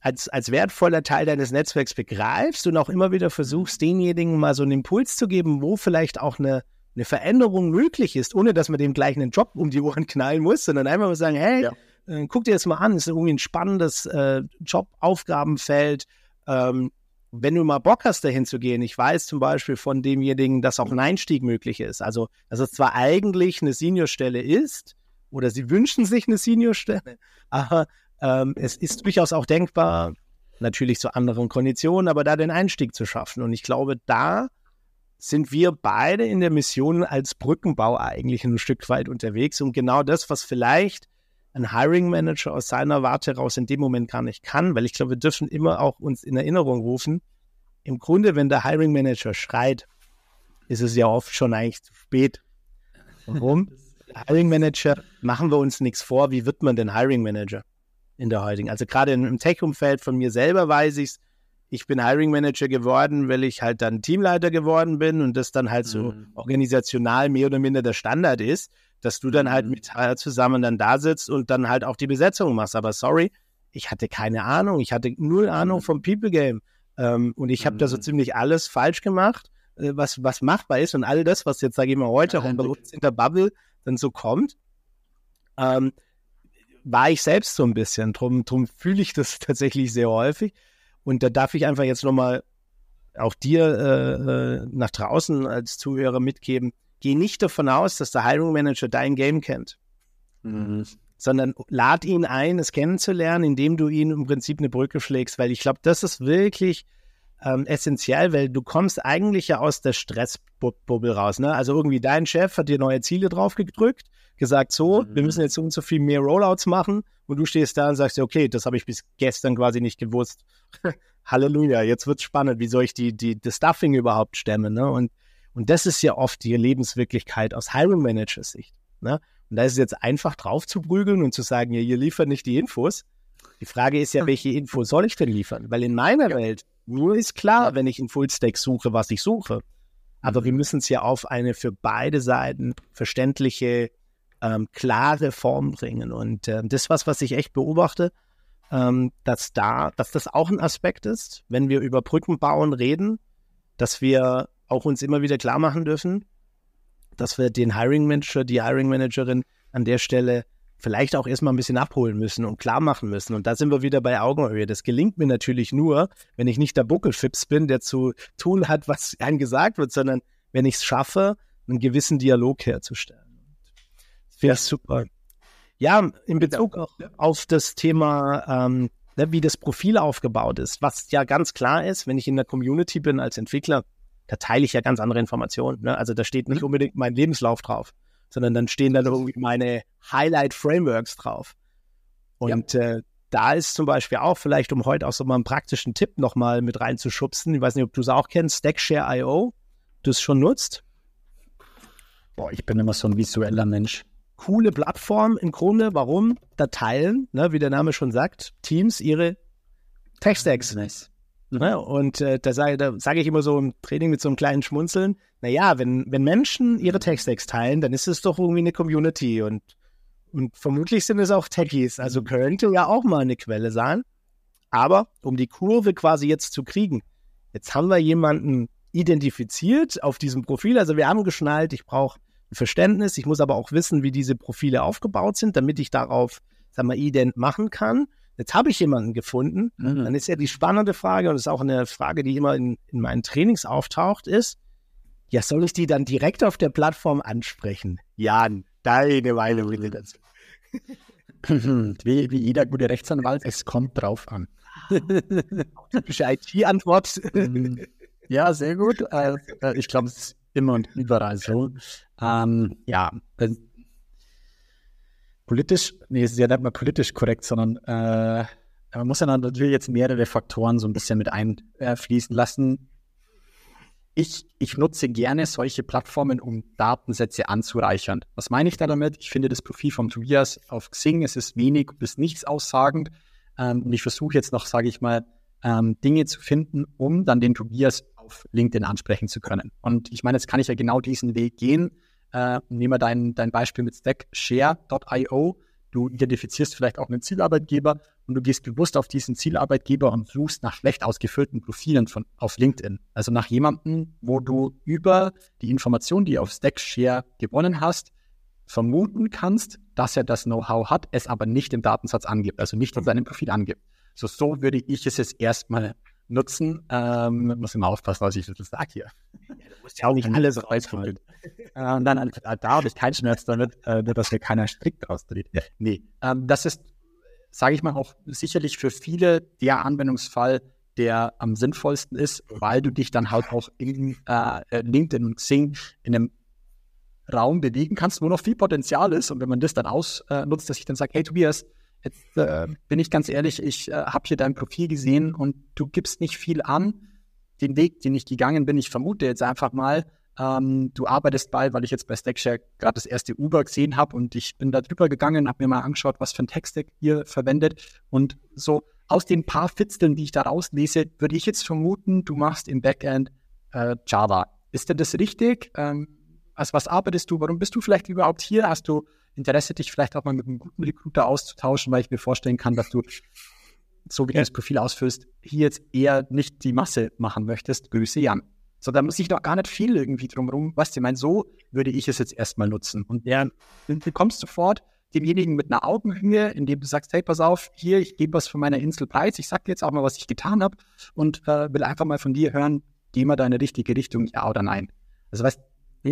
Speaker 1: als, als wertvoller Teil deines Netzwerks begreifst und auch immer wieder versuchst, denjenigen mal so einen Impuls zu geben, wo vielleicht auch eine, eine Veränderung möglich ist, ohne dass man dem gleich einen Job um die Ohren knallen muss, sondern einfach mal sagen, hey, ja. äh, guck dir das mal an, ist irgendwie ein spannendes äh, Jobaufgabenfeld. Ähm, wenn du mal Bock hast, dahin zu gehen, ich weiß zum Beispiel von demjenigen, dass auch ein Einstieg möglich ist. Also, dass es zwar eigentlich eine Seniorstelle ist, oder sie wünschen sich eine Seniorstelle, aber ähm, es ist durchaus auch denkbar, natürlich zu anderen Konditionen, aber da den Einstieg zu schaffen. Und ich glaube, da sind wir beide in der Mission als Brückenbau eigentlich ein Stück weit unterwegs. Und genau das, was vielleicht ein Hiring Manager aus seiner Warte heraus in dem Moment gar nicht kann, weil ich glaube, wir dürfen immer auch uns in Erinnerung rufen, im Grunde, wenn der Hiring Manager schreit, ist es ja oft schon eigentlich zu spät. Warum? Hiring Manager, machen wir uns nichts vor, wie wird man denn Hiring Manager in der heutigen? Also gerade im Tech-Umfeld von mir selber weiß ich es, ich bin Hiring Manager geworden, weil ich halt dann Teamleiter geworden bin und das dann halt so mhm. organisational mehr oder minder der Standard ist dass du dann halt mhm. mit zusammen dann da sitzt und dann halt auch die Besetzung machst. Aber sorry, ich hatte keine Ahnung. Ich hatte null Ahnung mhm. vom People Game. Ähm, und ich habe da so mhm. ziemlich alles falsch gemacht, äh, was, was machbar ist. Und all das, was jetzt, sage ich mal, heute auch bei uns in der Bubble dann so kommt, ähm, war ich selbst so ein bisschen. Drum, drum fühle ich das tatsächlich sehr häufig. Und da darf ich einfach jetzt nochmal auch dir äh, äh, nach draußen als Zuhörer mitgeben, geh nicht davon aus, dass der Hiring Manager dein Game kennt. Mhm. Sondern lad ihn ein, es kennenzulernen, indem du ihn im Prinzip eine Brücke schlägst, weil ich glaube, das ist wirklich ähm, essentiell, weil du kommst eigentlich ja aus der Stressbubble raus. Ne? Also irgendwie dein Chef hat dir neue Ziele drauf gedrückt, gesagt, so, mhm. wir müssen jetzt so und so viel mehr Rollouts machen und du stehst da und sagst, okay, das habe ich bis gestern quasi nicht gewusst. Halleluja, jetzt wird es spannend, wie soll ich die, die, das Stuffing überhaupt stemmen? Ne? Und und das ist ja oft die Lebenswirklichkeit aus Hiring Managers Sicht. Ne? Und da ist es jetzt einfach drauf zu prügeln und zu sagen, ja, ihr liefert nicht die Infos. Die Frage ist ja, welche Info soll ich denn liefern? Weil in meiner ja. Welt nur ist klar, wenn ich in Fullstack suche, was ich suche. Aber mhm. wir müssen es ja auf eine für beide Seiten verständliche, ähm, klare Form bringen. Und äh, das ist was, was ich echt beobachte, ähm, dass da, dass das auch ein Aspekt ist, wenn wir über Brückenbauen reden, dass wir auch uns immer wieder klar machen dürfen, dass wir den Hiring Manager, die Hiring Managerin an der Stelle vielleicht auch erstmal ein bisschen abholen müssen und klar machen müssen. Und da sind wir wieder bei Augenhöhe. Das gelingt mir natürlich nur, wenn ich nicht der Buckelfips bin, der zu tun hat, was einem gesagt wird, sondern wenn ich es schaffe, einen gewissen Dialog herzustellen. Das wäre super. Ja, in Bezug auch auf das Thema, ähm, ne, wie das Profil aufgebaut ist, was ja ganz klar ist, wenn ich in der Community bin als Entwickler, da teile ich ja ganz andere Informationen. Ne? Also da steht nicht mhm. unbedingt mein Lebenslauf drauf, sondern dann stehen dann irgendwie meine Highlight-Frameworks drauf. Und ja. äh, da ist zum Beispiel auch vielleicht, um heute auch so mal einen praktischen Tipp nochmal mit reinzuschubsen, ich weiß nicht, ob du es auch kennst, Stackshare.io, du es schon nutzt.
Speaker 2: Boah, ich bin immer so ein visueller Mensch.
Speaker 1: Coole Plattform im Grunde. Warum? Da teilen, ne, wie der Name schon sagt, Teams ihre Tech-Stacks. Nice. Ne? Und äh, da sage da sag ich immer so im Training mit so einem kleinen Schmunzeln, naja, wenn, wenn Menschen ihre Tech-Stacks teilen, dann ist es doch irgendwie eine Community und, und vermutlich sind es auch Techies, also mhm. könnte ja auch mal eine Quelle sein. Aber um die Kurve quasi jetzt zu kriegen, jetzt haben wir jemanden identifiziert auf diesem Profil, also wir haben geschnallt, ich brauche ein Verständnis, ich muss aber auch wissen, wie diese Profile aufgebaut sind, damit ich darauf, sagen wir, ident machen kann. Jetzt habe ich jemanden gefunden. Mhm. Dann ist ja die spannende Frage, und das ist auch eine Frage, die immer in, in meinen Trainings auftaucht, ist, ja, soll ich die dann direkt auf der Plattform ansprechen? Jan, deine Meinung bitte dazu.
Speaker 2: Wie, wie jeder gute Rechtsanwalt, es kommt drauf an.
Speaker 1: Typische IT-Antwort.
Speaker 2: ja, sehr gut. Äh, ich glaube, es ist immer und überall so. Ähm, ja, politisch, nee, es ist ja nicht mal politisch korrekt, sondern äh, man muss ja natürlich jetzt mehrere Faktoren so ein bisschen mit einfließen lassen. Ich, ich nutze gerne solche Plattformen, um Datensätze anzureichern. Was meine ich da damit? Ich finde das Profil von Tobias auf Xing, es ist wenig bis nichts aussagend. Ähm, und ich versuche jetzt noch, sage ich mal, ähm, Dinge zu finden, um dann den Tobias auf LinkedIn ansprechen zu können. Und ich meine, jetzt kann ich ja genau diesen Weg gehen Äh, nehmen wir dein, dein Beispiel mit Stackshare.io. Du identifizierst vielleicht auch einen Zielarbeitgeber und du gehst bewusst auf diesen Zielarbeitgeber und suchst nach schlecht ausgefüllten Profilen von, auf LinkedIn. Also nach jemandem, wo du über die Informationen, die du auf Stackshare gewonnen hast, vermuten kannst, dass er das Know-how hat, es aber nicht im Datensatz angibt, also nicht in seinem Profil angibt. So, so würde ich es jetzt erstmal nutzen. Ähm, muss immer aufpassen, was ich das sage hier.
Speaker 1: Ja, du musst ja auch nicht alles rausholen.
Speaker 2: äh, und dann, äh, da habe ich keinen Schmerz damit, äh, dass mir keiner strikt raustritt. Ja. Nee, ähm, das ist, sage ich mal, auch sicherlich für viele der Anwendungsfall, der am sinnvollsten ist, weil du dich dann halt auch in äh, LinkedIn und Xing in einem Raum bewegen kannst, wo noch viel Potenzial ist. Und wenn man das dann ausnutzt, dass ich dann sage, hey Tobias, jetzt äh, bin ich ganz ehrlich, ich äh, habe hier dein Profil gesehen und du gibst nicht viel an. Den Weg, den ich gegangen bin, ich vermute jetzt einfach mal, ähm, du arbeitest bald, weil ich jetzt bei Stackshare gerade das erste Uber gesehen habe und ich bin da drüber gegangen, habe mir mal angeschaut, was für ein Text-Stack ihr verwendet und so aus den paar Fitzeln, die ich da rauslese, würde ich jetzt vermuten, du machst im Backend äh, Java. Ist denn das richtig? Ähm, als was arbeitest du? Warum bist du vielleicht überhaupt hier? Hast du Interesse, dich vielleicht auch mal mit einem guten Recruiter auszutauschen, weil ich mir vorstellen kann, dass du, so wie ja. du das Profil ausfüllst, hier jetzt eher nicht die Masse machen möchtest. Grüße Jan. So, da muss ich doch gar nicht viel irgendwie drumherum. Was du meinst, so würde ich es jetzt erstmal nutzen. Und ja, du kommst sofort demjenigen mit einer Augenhöhe, indem du sagst, hey, pass auf, hier, ich gebe was von meiner Insel preis, ich sag dir jetzt auch mal, was ich getan habe und äh, will einfach mal von dir hören, geh mal deine richtige Richtung, ja oder nein. Also weißt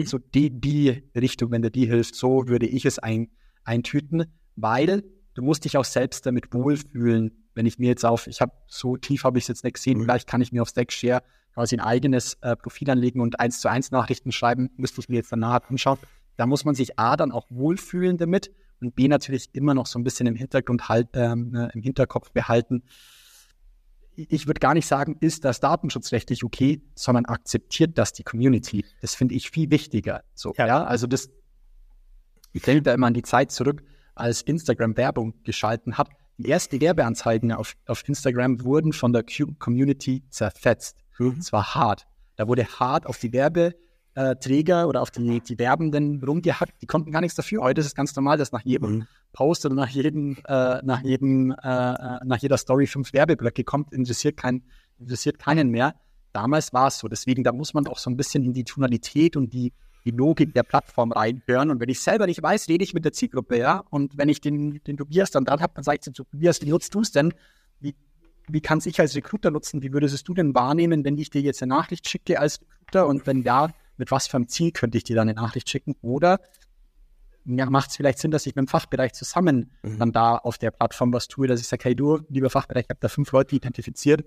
Speaker 2: so die, die Richtung, wenn dir die hilft, so würde ich es ein, eintüten, weil du musst dich auch selbst damit wohlfühlen. Wenn ich mir jetzt auf, ich habe so tief habe ich es jetzt nicht gesehen, mhm. vielleicht kann ich mir auf Stackshare quasi ein eigenes äh, Profil anlegen und eins zu eins Nachrichten schreiben, müsste ich mir jetzt danach anschauen. Da muss man sich A dann auch wohlfühlen damit und B natürlich immer noch so ein bisschen im Hintergrund halt, ähm, äh, im Hinterkopf behalten, ich würde gar nicht sagen, ist das datenschutzrechtlich okay, sondern akzeptiert das die Community. Das finde ich viel wichtiger. So, ja. ja, also das, ich denke da immer an die Zeit zurück, als Instagram Werbung geschalten hat. Die ersten Werbeanzeigen auf, auf Instagram wurden von der Community zerfetzt. Mhm. Es war hart. Da wurde hart auf die Werbe, äh, Träger oder auf die, die Werbenden rumgehackt. Die konnten gar nichts dafür. Heute ist es ganz normal, dass nach jedem mhm. Post oder nach jedem, äh, nach jedem, äh, nach jeder Story fünf Werbeblöcke kommt, interessiert, kein, interessiert keinen mehr. Damals war es so. Deswegen, da muss man auch so ein bisschen in die Tonalität und die, die Logik der Plattform reinhören. Und wenn ich selber nicht weiß, rede ich mit der Zielgruppe, ja. Und wenn ich den, den Tobias dann dran habe, dann sage ich zu Tobias, wie nutzt du es denn? Wie, wie kann es ich als Recruiter nutzen? Wie würdest du denn wahrnehmen, wenn ich dir jetzt eine Nachricht schicke als Recruiter? Und wenn ja, mit was für einem Ziel könnte ich dir dann eine Nachricht schicken? Oder ja, macht es vielleicht Sinn, dass ich mit dem Fachbereich zusammen mhm. dann da auf der Plattform was tue, dass ich sage, hey du, lieber Fachbereich, ich habe da fünf Leute identifiziert.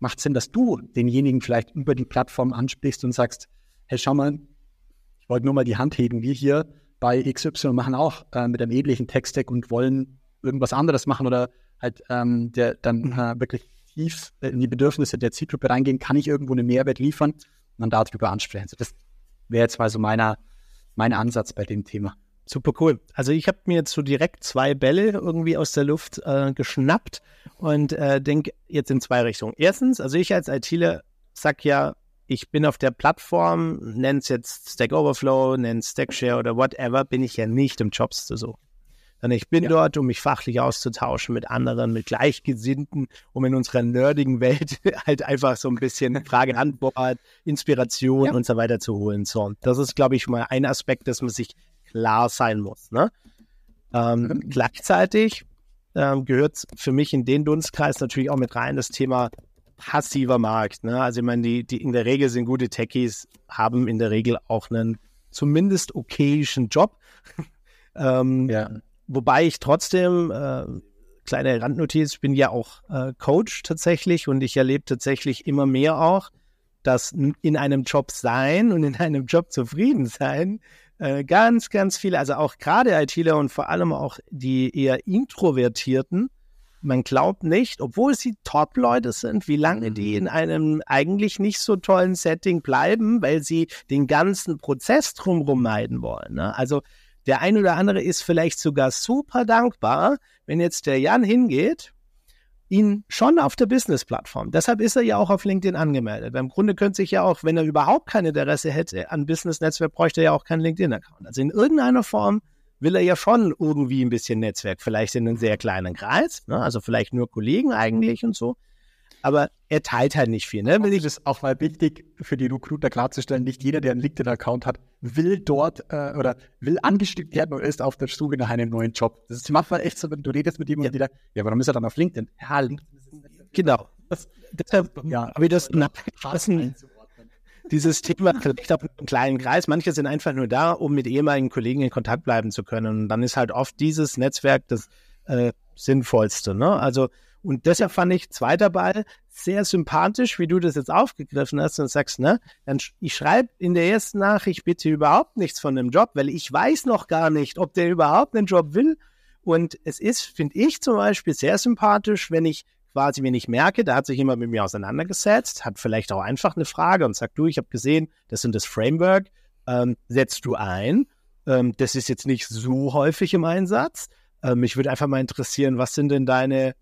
Speaker 2: Macht Sinn, dass du denjenigen vielleicht über die Plattform ansprichst und sagst, hey, schau mal, ich wollte nur mal die Hand heben. Wir hier bei XY machen auch äh, mit einem ähnlichen Tech-Stack und wollen irgendwas anderes machen oder halt ähm, der dann mhm. äh, wirklich tief in die Bedürfnisse der Zielgruppe reingehen, kann ich irgendwo einen Mehrwert liefern dann darüber ansprechen. Das wäre jetzt mal so meiner, mein Ansatz bei dem Thema.
Speaker 1: Super cool. Also ich habe mir jetzt so direkt zwei Bälle irgendwie aus der Luft äh, geschnappt und äh, denke jetzt in zwei Richtungen. Erstens, also ich als ITler sag ja, ich bin auf der Plattform, nenn es jetzt Stack Overflow, nenn es Stackshare oder whatever, bin ich ja nicht im Jobs zu suchen. Sondern ich bin ja. dort, um mich fachlich auszutauschen mit anderen, mit Gleichgesinnten, um in unserer nerdigen Welt halt einfach so ein bisschen Frage-Antwort, Inspiration ja. und so weiter zu holen. So, das ist, glaube ich, mal ein Aspekt, dass man sich klar sein muss. Ne? Ähm, mhm. Gleichzeitig ähm, gehört für mich in den Dunstkreis natürlich auch mit rein das Thema passiver Markt. Ne? Also ich meine, die, die in der Regel sind gute Techies, haben in der Regel auch einen zumindest okayischen Job. ähm, ja. Wobei ich trotzdem, äh, kleine Randnotiz, ich bin ja auch äh, Coach tatsächlich und ich erlebe tatsächlich immer mehr auch, dass in einem Job sein und in einem Job zufrieden sein äh, ganz, ganz viele, also auch gerade ITler und vor allem auch die eher Introvertierten, man glaubt nicht, obwohl sie Top-Leute sind, wie lange die in einem eigentlich nicht so tollen Setting bleiben, weil sie den ganzen Prozess drumherum meiden wollen. Ne? Also der ein oder andere ist vielleicht sogar super dankbar, wenn jetzt der Jan hingeht ihn schon auf der Business-Plattform. Deshalb ist er ja auch auf LinkedIn angemeldet. Im Grunde könnte sich ja auch, wenn er überhaupt kein Interesse hätte an Business-Netzwerk, bräuchte er ja auch keinen LinkedIn-Account. Also in irgendeiner Form will er ja schon irgendwie ein bisschen Netzwerk, vielleicht in einem sehr kleinen Kreis, ne? also vielleicht nur Kollegen eigentlich und so aber er teilt halt nicht viel. Ne?
Speaker 2: Will ich das auch mal wichtig für die Recruiter klarzustellen, nicht jeder, der einen LinkedIn-Account hat, will dort äh, oder will angestellt werden oder ist auf der Suche nach einem neuen Job. Das ist manchmal echt so, wenn du redest mit jemandem, ja. ja, warum ist er dann auf LinkedIn? Ja, LinkedIn
Speaker 1: Genau. Das, deshalb ja, habe ich das nachgelassen. Dieses Thema vielleicht auch einen kleinen Kreis. Manche sind einfach nur da, um mit ehemaligen Kollegen in Kontakt bleiben zu können. Und dann ist halt oft dieses Netzwerk das äh, Sinnvollste. Ne? Also und deshalb fand ich zweiter Ball sehr sympathisch, wie du das jetzt aufgegriffen hast und sagst, ne, dann ich schreibe in der ersten Nachricht bitte überhaupt nichts von dem Job, weil ich weiß noch gar nicht, ob der überhaupt einen Job will. Und es ist, finde ich zum Beispiel sehr sympathisch, wenn ich quasi, wenn ich merke, da hat sich jemand mit mir auseinandergesetzt, hat vielleicht auch einfach eine Frage und sagt, du, ich habe gesehen, das sind das Framework, ähm, setzt du ein. Ähm, das ist jetzt nicht so häufig im Einsatz. Ähm, mich würde einfach mal interessieren, was sind denn deine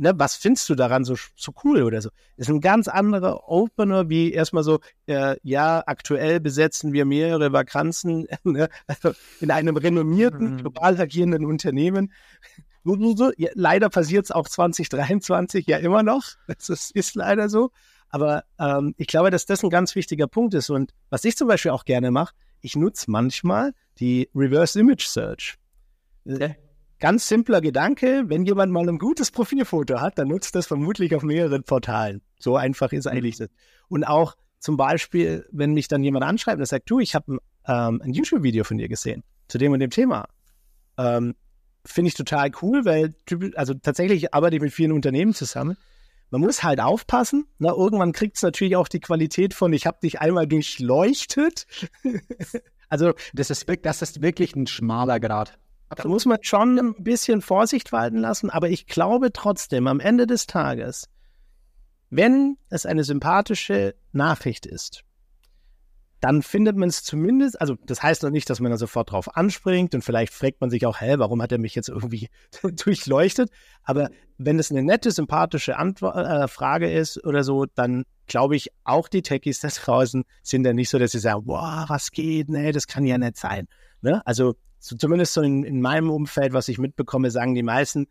Speaker 1: ne, was findest du daran so, so cool oder so? Ist ein ganz anderer Opener, wie erstmal so, äh, ja, aktuell besetzen wir mehrere Vakanzen ne, also in einem renommierten, mhm. global agierenden Unternehmen. Ja, leider passiert es auch 2023 ja immer noch. Das ist, ist leider so. Aber ähm, ich glaube, dass das ein ganz wichtiger Punkt ist. Und was ich zum Beispiel auch gerne mache, ich nutze manchmal die Reverse Image Search. Okay. Ganz simpler Gedanke, wenn jemand mal ein gutes Profilfoto hat, dann nutzt das vermutlich auf mehreren Portalen. So einfach ist eigentlich das. Und auch zum Beispiel, wenn mich dann jemand anschreibt und sagt, du, ich habe ähm, ein YouTube-Video von dir gesehen zu dem und dem Thema. Ähm, Finde ich total cool, weil also tatsächlich arbeite ich mit vielen Unternehmen zusammen. Man muss halt aufpassen. Na, irgendwann kriegt es natürlich auch die Qualität von, ich habe dich einmal durchleuchtet.
Speaker 2: also das ist, das ist wirklich ein schmaler Grad.
Speaker 1: Da muss man schon ein bisschen Vorsicht walten lassen, aber ich glaube trotzdem, am Ende des Tages, wenn es eine sympathische Nachricht ist, dann findet man es zumindest, also das heißt noch nicht, dass man da sofort drauf anspringt und vielleicht fragt man sich auch, hä, warum hat er mich jetzt irgendwie durchleuchtet? Aber wenn es eine nette, sympathische Antwort, äh, Frage ist oder so, dann glaube ich, auch die Techies da draußen sind dann nicht so, dass sie sagen, boah, was geht? Nee, das kann ja nicht sein. Ne? Also so zumindest so in, in meinem Umfeld, was ich mitbekomme, sagen die meisten,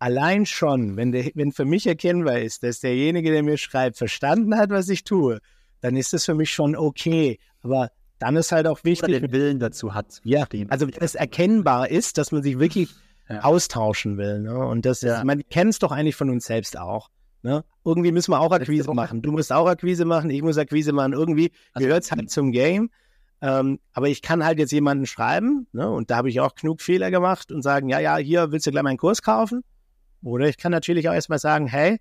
Speaker 1: allein schon, wenn, der, wenn für mich erkennbar ist, dass derjenige, der mir schreibt, verstanden hat, was ich tue, dann ist das für mich schon okay. Aber dann ist halt auch wichtig.
Speaker 2: Oder den Willen dazu hat.
Speaker 1: Ja, also wenn es erkennbar ist, dass man sich wirklich ja. austauschen will. Ne? Und das ja. man kennt es doch eigentlich von uns selbst auch. Ne? Irgendwie müssen wir auch Akquise machen. Du musst auch Akquise machen, ich muss Akquise machen. Irgendwie gehört es halt zum Game. Ähm, aber ich kann halt jetzt jemanden schreiben, ne, und da habe ich auch genug Fehler gemacht und sagen, ja, ja, hier willst du gleich meinen Kurs kaufen. Oder ich kann natürlich auch erstmal sagen, hey,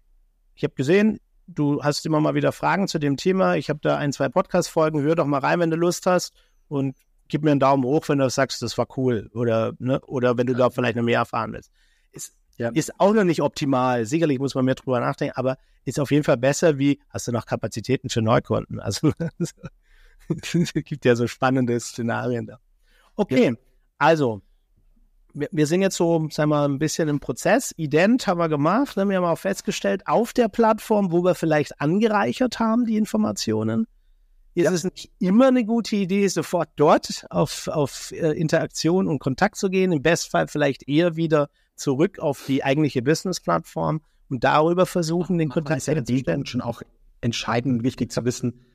Speaker 1: ich habe gesehen, du hast immer mal wieder Fragen zu dem Thema. Ich habe da ein, zwei Podcast-Folgen, hör doch mal rein, wenn du Lust hast und gib mir einen Daumen hoch, wenn du sagst, das war cool. Oder, ne, oder wenn du da vielleicht noch mehr erfahren willst. Ist, ja. ist auch noch nicht optimal. Sicherlich muss man mehr drüber nachdenken, aber ist auf jeden Fall besser wie, hast du noch Kapazitäten für Neukunden? Also es gibt ja so spannende Szenarien da. Okay, ja. also wir, wir, sind jetzt so, sagen wir mal, ein bisschen im Prozess. Ident haben wir gemacht. Ne? Wir haben auch festgestellt, auf der Plattform, wo wir vielleicht angereichert haben, die Informationen, ist ja. es nicht immer eine gute Idee, sofort dort auf, auf äh, Interaktion und Kontakt zu gehen. Im Bestfall vielleicht eher wieder zurück auf die eigentliche Business-Plattform und darüber versuchen, den Kontakt
Speaker 2: zu stellen. schon auch entscheidend wichtig zu wissen,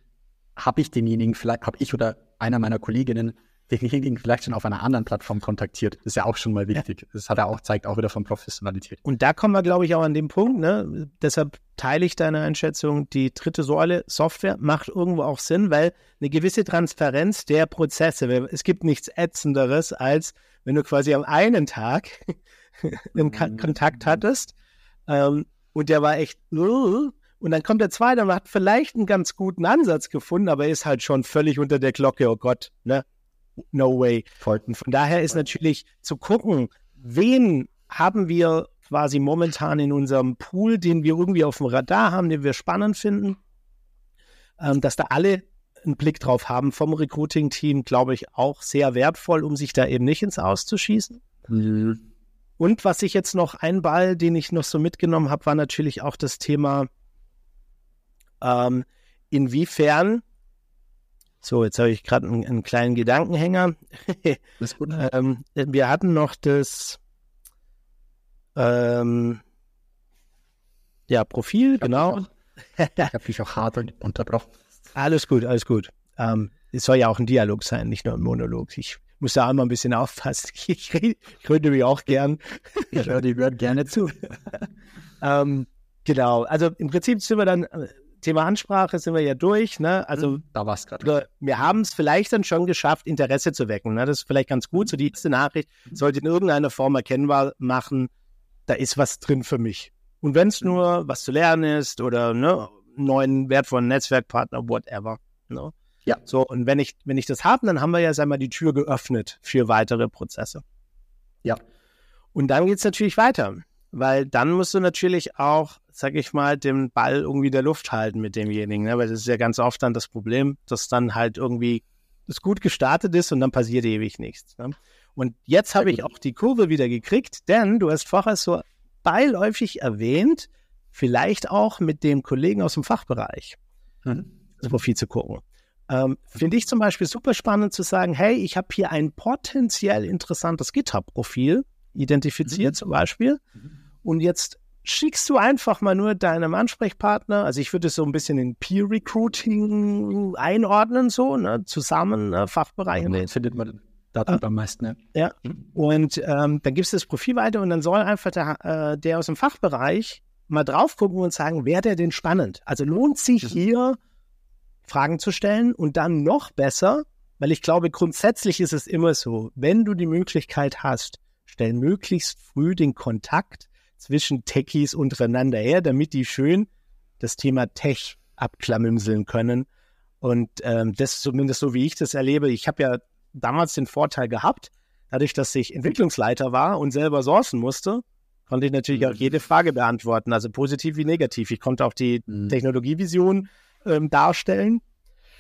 Speaker 2: habe ich denjenigen vielleicht, habe ich oder einer meiner Kolleginnen denjenigen vielleicht schon auf einer anderen Plattform kontaktiert. Das ist ja auch schon mal wichtig. Ja. Das hat er auch, zeigt auch wieder von Professionalität.
Speaker 1: Und da kommen wir, glaube ich, auch an den Punkt, ne? Deshalb teile ich deine Einschätzung, die dritte Säule Software macht irgendwo auch Sinn, weil eine gewisse Transparenz der Prozesse, es gibt nichts Ätzenderes, als wenn du quasi am einen Tag einen mhm. Kontakt hattest ähm, und der war echt, uh, und dann kommt der zweite und hat vielleicht einen ganz guten Ansatz gefunden, aber ist halt schon völlig unter der Glocke. Oh Gott, ne? No way. Und von daher ist natürlich zu gucken, wen haben wir quasi momentan in unserem Pool, den wir irgendwie auf dem Radar haben, den wir spannend finden, ähm, dass da alle einen Blick drauf haben vom Recruiting-Team, glaube ich, auch sehr wertvoll, um sich da eben nicht ins Auszuschießen. Mhm. und was ich jetzt noch, ein Ball, den ich noch so mitgenommen habe, war natürlich auch das Thema, ähm, inwiefern, so, jetzt habe ich gerade einen, einen, kleinen Gedankenhänger. ähm, wir hatten noch das ähm, ja, Profil,
Speaker 2: ich
Speaker 1: genau.
Speaker 2: ich habe dich auch hart unterbrochen.
Speaker 1: Alles gut, alles gut. Ähm, es soll ja auch ein Dialog sein, nicht nur ein Monolog. Ich muss da immer ein bisschen aufpassen. Ich, rede, ich rede mich auch gern.
Speaker 2: Ich höre die hören gerne zu.
Speaker 1: ähm, genau, also im Prinzip sind wir dann, äh, Thema Ansprache sind wir ja durch. Ne? Also
Speaker 2: mhm. da war es gerade.
Speaker 1: Wir haben es vielleicht dann schon geschafft, Interesse zu wecken. Ne? Das ist vielleicht ganz gut. So die erste Nachricht sollte in irgendeiner Form erkennbar machen, da ist was drin für mich. Und wenn es mhm. nur was zu lernen ist oder ne, neuen wertvollen Netzwerkpartner, whatever. Ne? Ja. So, und wenn ich, wenn ich das habe, dann haben wir ja, sag mal, die Tür geöffnet für weitere Prozesse.
Speaker 2: Ja.
Speaker 1: Und dann geht es natürlich weiter, weil dann musst du natürlich auch, sag ich mal, den Ball irgendwie der Luft halten mit demjenigen, ne? weil das ist ja ganz oft dann das Problem, dass dann halt irgendwie es gut gestartet ist und dann passiert ewig nichts. Ne? Und jetzt habe ich auch die Kurve wieder gekriegt, denn du hast vorher so beiläufig erwähnt, vielleicht auch mit dem Kollegen aus dem Fachbereich mhm. das Profil zu gucken. Ähm, Finde ich zum Beispiel super spannend zu sagen, hey, ich habe hier ein potenziell interessantes GitHub-Profil identifiziert mhm. zum Beispiel mhm. Und jetzt schickst du einfach mal nur deinem Ansprechpartner, also ich würde es so ein bisschen in Peer Recruiting einordnen, so, ne, zusammen äh, Fachbereiche.
Speaker 2: Ja, findet man Daten ah, am meisten,
Speaker 1: ja. Ja, mhm. und ähm, dann gibst du das Profil weiter und dann soll einfach der, äh, der aus dem Fachbereich mal drauf gucken und sagen, wäre der denn spannend? Also lohnt sich hier Fragen zu stellen und dann noch besser, weil ich glaube, grundsätzlich ist es immer so, wenn du die Möglichkeit hast, stell möglichst früh den Kontakt zwischen Techies untereinander her, damit die schön das Thema Tech abklamümseln können. Und ähm, das ist zumindest so, wie ich das erlebe. Ich habe ja damals den Vorteil gehabt, dadurch, dass ich Entwicklungsleiter war und selber sourcen musste, konnte ich natürlich mhm. auch jede Frage beantworten, also positiv wie negativ. Ich konnte auch die mhm. Technologievision ähm, darstellen.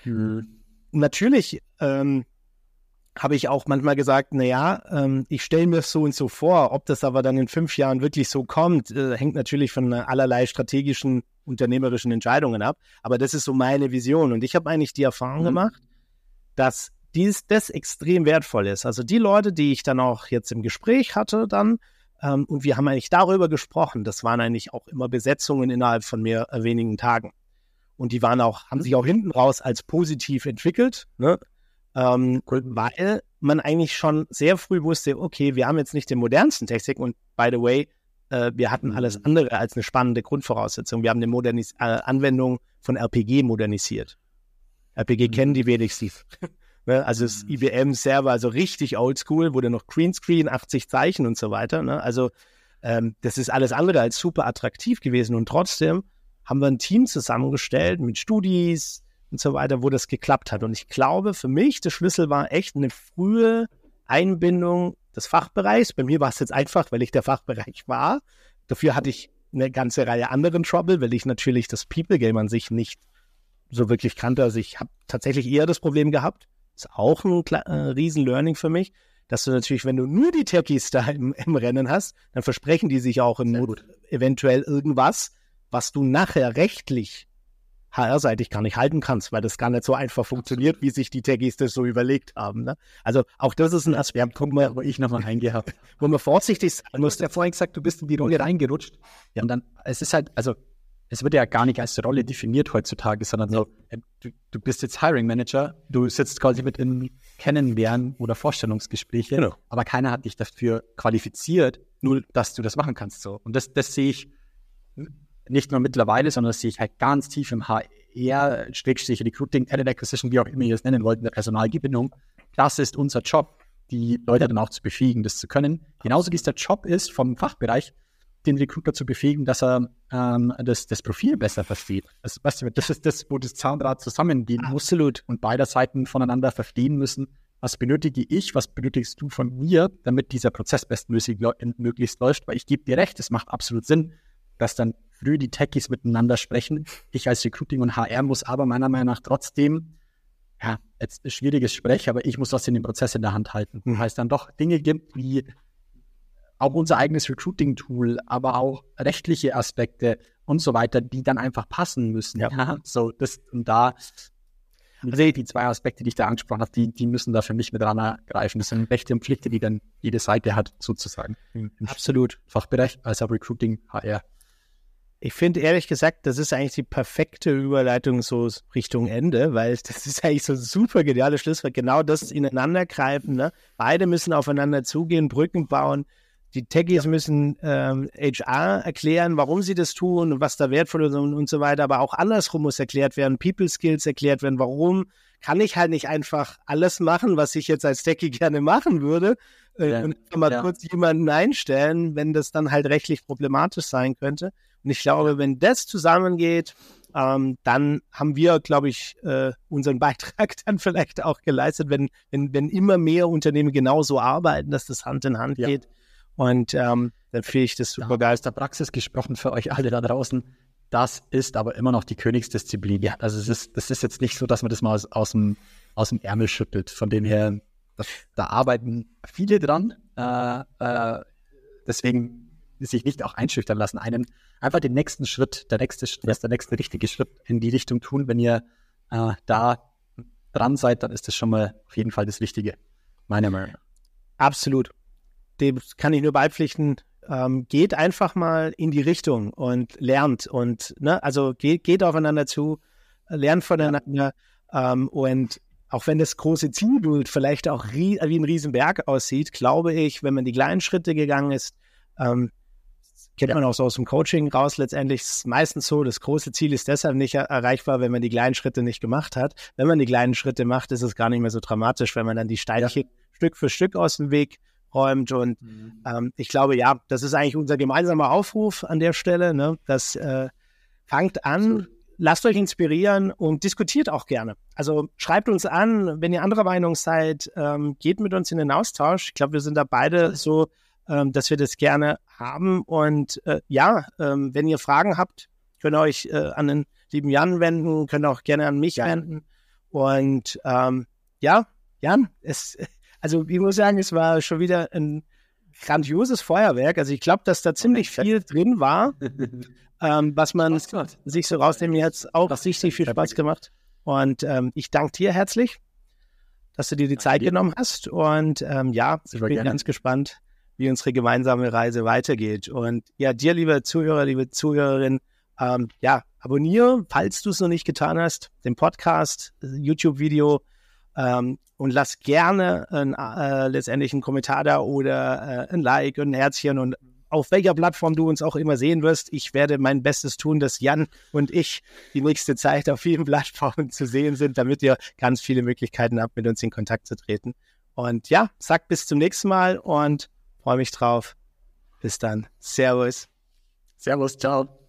Speaker 1: Mhm. Natürlich ähm, habe ich auch manchmal gesagt, naja, ähm, ich stelle mir so und so vor, ob das aber dann in fünf Jahren wirklich so kommt, äh, hängt natürlich von allerlei strategischen, unternehmerischen Entscheidungen ab. Aber das ist so meine Vision. Und ich habe eigentlich die Erfahrung mhm. gemacht, dass dies, das extrem wertvoll ist. Also die Leute, die ich dann auch jetzt im Gespräch hatte, dann, ähm, und wir haben eigentlich darüber gesprochen, das waren eigentlich auch immer Besetzungen innerhalb von mehr äh, wenigen Tagen. Und die waren auch, haben sich auch hinten raus als positiv entwickelt, ne? Ähm, weil man eigentlich schon sehr früh wusste, okay, wir haben jetzt nicht den modernsten Technik und by the way, äh, wir hatten alles mhm. andere als eine spannende Grundvoraussetzung. Wir haben eine Modernis äh, Anwendung von RPG modernisiert. RPG mhm. kennen die wenigsten. ne? Also das mhm. IBM-Server, also richtig oldschool, wurde noch Greenscreen, 80 Zeichen und so weiter. Ne? Also ähm, das ist alles andere als super attraktiv gewesen und trotzdem haben wir ein Team zusammengestellt mit Studis und so weiter, wo das geklappt hat. Und ich glaube, für mich, der Schlüssel war echt eine frühe Einbindung des Fachbereichs. Bei mir war es jetzt einfach, weil ich der Fachbereich war. Dafür hatte ich eine ganze Reihe anderen Trouble, weil ich natürlich das People Game an sich nicht so wirklich kannte. Also ich habe tatsächlich eher das Problem gehabt. Ist auch ein äh, riesen Learning für mich, dass du natürlich, wenn du nur die Techies da im, im Rennen hast, dann versprechen die sich auch im Not eventuell irgendwas, was du nachher rechtlich HR-seitig gar nicht halten kannst, weil das gar nicht so einfach funktioniert, wie sich die Techies das so überlegt haben. Ne? Also auch das ist ein Aspekt, wo, man, wo ich nochmal eingehabt, wo man vorsichtig sein muss. Du hast ja vorhin gesagt, du bist in die Rolle reingerutscht. Ja. Und dann, es ist halt, also es wird ja gar nicht als Rolle definiert heutzutage, sondern so, äh, du, du bist jetzt Hiring Manager, du sitzt quasi mit in Kennenlernen oder Vorstellungsgespräche, genau. aber keiner hat dich dafür qualifiziert, nur dass du das machen kannst. So. Und das, das sehe ich nicht nur mittlerweile, sondern das sehe ich halt ganz tief im HR, Schrägstrich Recruiting, Talent Acquisition, wie auch immer ihr es nennen wollt, in der Personalgewinnung. Das ist unser Job, die Leute dann auch zu befähigen, das zu können. Genauso wie es der Job ist, vom Fachbereich, den Recruiter zu befähigen, dass er ähm, das, das Profil besser versteht. Also, weißt du, das ist das, wo das Zahnrad zusammengehen muss und beide Seiten voneinander verstehen müssen, was benötige ich, was benötigst du von mir, damit dieser Prozess bestmöglich möglichst läuft, weil ich gebe dir recht, es macht absolut Sinn, dass dann früh die Techies miteinander sprechen. Ich als Recruiting und HR muss aber meiner Meinung nach trotzdem, ja, jetzt ein schwieriges Sprech, aber ich muss was in dem Prozess in der Hand halten. Mhm. Weil es dann doch Dinge gibt, wie
Speaker 2: auch unser eigenes Recruiting-Tool, aber auch rechtliche Aspekte und so weiter, die dann einfach passen müssen. Ja. ja so, das und da. Also die zwei Aspekte, die ich da angesprochen habe, die, die müssen da für mich mit greifen. Das sind Rechte und Pflichten, die dann jede Seite hat, sozusagen.
Speaker 1: Im, im Absolut.
Speaker 2: Fachbereich, also Recruiting, HR.
Speaker 1: Ich finde ehrlich gesagt, das ist eigentlich die perfekte Überleitung so Richtung Ende, weil das ist eigentlich so ein super geniales Schlusswort. Genau das ineinandergreifen. Ne? Beide müssen aufeinander zugehen, Brücken bauen. Die Techies ja. müssen ähm, HR erklären, warum sie das tun und was da wertvoll ist und, und so weiter. Aber auch andersrum muss erklärt werden, People Skills erklärt werden, warum kann ich halt nicht einfach alles machen, was ich jetzt als Techie gerne machen würde äh, ja. und mal ja. kurz jemanden einstellen, wenn das dann halt rechtlich problematisch sein könnte. Und ich glaube, wenn das zusammengeht, ähm, dann haben wir, glaube ich, äh, unseren Beitrag dann vielleicht auch geleistet, wenn, wenn, wenn immer mehr Unternehmen genauso arbeiten, dass das Hand in Hand ja. geht. Und ähm, dann finde ich das super geil. Aus
Speaker 2: der Praxis gesprochen für euch alle da draußen. Das ist aber immer noch die Königsdisziplin. Ja. Also es ist, das ist jetzt nicht so, dass man das mal aus, aus, dem, aus dem Ärmel schüttelt. Von dem her, das, da arbeiten viele dran. Äh, äh, deswegen sich nicht auch einschüchtern lassen. Einen einfach den nächsten Schritt, der nächste Schritt, ja. der nächste richtige Schritt in die Richtung tun. Wenn ihr äh, da dran seid, dann ist das schon mal auf jeden Fall das Richtige. Meiner Meinung nach.
Speaker 1: Absolut. Dem kann ich nur beipflichten. Ähm, geht einfach mal in die Richtung und lernt und ne, also geht, geht aufeinander zu, lernt voneinander ja. ähm, und auch wenn das große Zielbild vielleicht auch wie ein Riesenberg aussieht, glaube ich, wenn man die kleinen Schritte gegangen ist, ähm, kennt man auch so aus dem Coaching raus. Letztendlich ist es meistens so, das große Ziel ist deshalb nicht erreichbar, wenn man die kleinen Schritte nicht gemacht hat. Wenn man die kleinen Schritte macht, ist es gar nicht mehr so dramatisch, wenn man dann die Steinchen ja. Stück für Stück aus dem Weg räumt. Und mhm. ähm, ich glaube, ja, das ist eigentlich unser gemeinsamer Aufruf an der Stelle. Ne? Das äh, fangt an, lasst euch inspirieren und diskutiert auch gerne. Also schreibt uns an, wenn ihr anderer Meinung seid, ähm, geht mit uns in den Austausch. Ich glaube, wir sind da beide so ähm, dass wir das gerne haben. Und äh, ja, ähm, wenn ihr Fragen habt, könnt ihr euch äh, an den lieben Jan wenden, könnt auch gerne an mich wenden. Und ähm, ja, Jan, es, also ich muss sagen, es war schon wieder ein grandioses Feuerwerk. Also ich glaube, dass da ziemlich viel drin war, ähm, was man sich so rausnehmen jetzt auch richtig viel Spaß gemacht. Und ähm, ich danke dir herzlich, dass du dir die Zeit genommen hast. Und ähm, ja, ich bin gerne. ganz gespannt, wie unsere gemeinsame Reise weitergeht. Und ja, dir, liebe Zuhörer, liebe Zuhörerin, ähm, ja, abonniere, falls du es noch nicht getan hast, den Podcast, YouTube-Video ähm, und lass gerne ein, äh, letztendlich einen Kommentar da oder äh, ein Like und ein Herzchen und auf welcher Plattform du uns auch immer sehen wirst. Ich werde mein Bestes tun, dass Jan und ich die nächste Zeit auf vielen Plattformen zu sehen sind, damit ihr ganz viele Möglichkeiten habt, mit uns in Kontakt zu treten. Und ja, sag bis zum nächsten Mal und Freue mich drauf. Bis dann. Servus.
Speaker 2: Servus, ciao.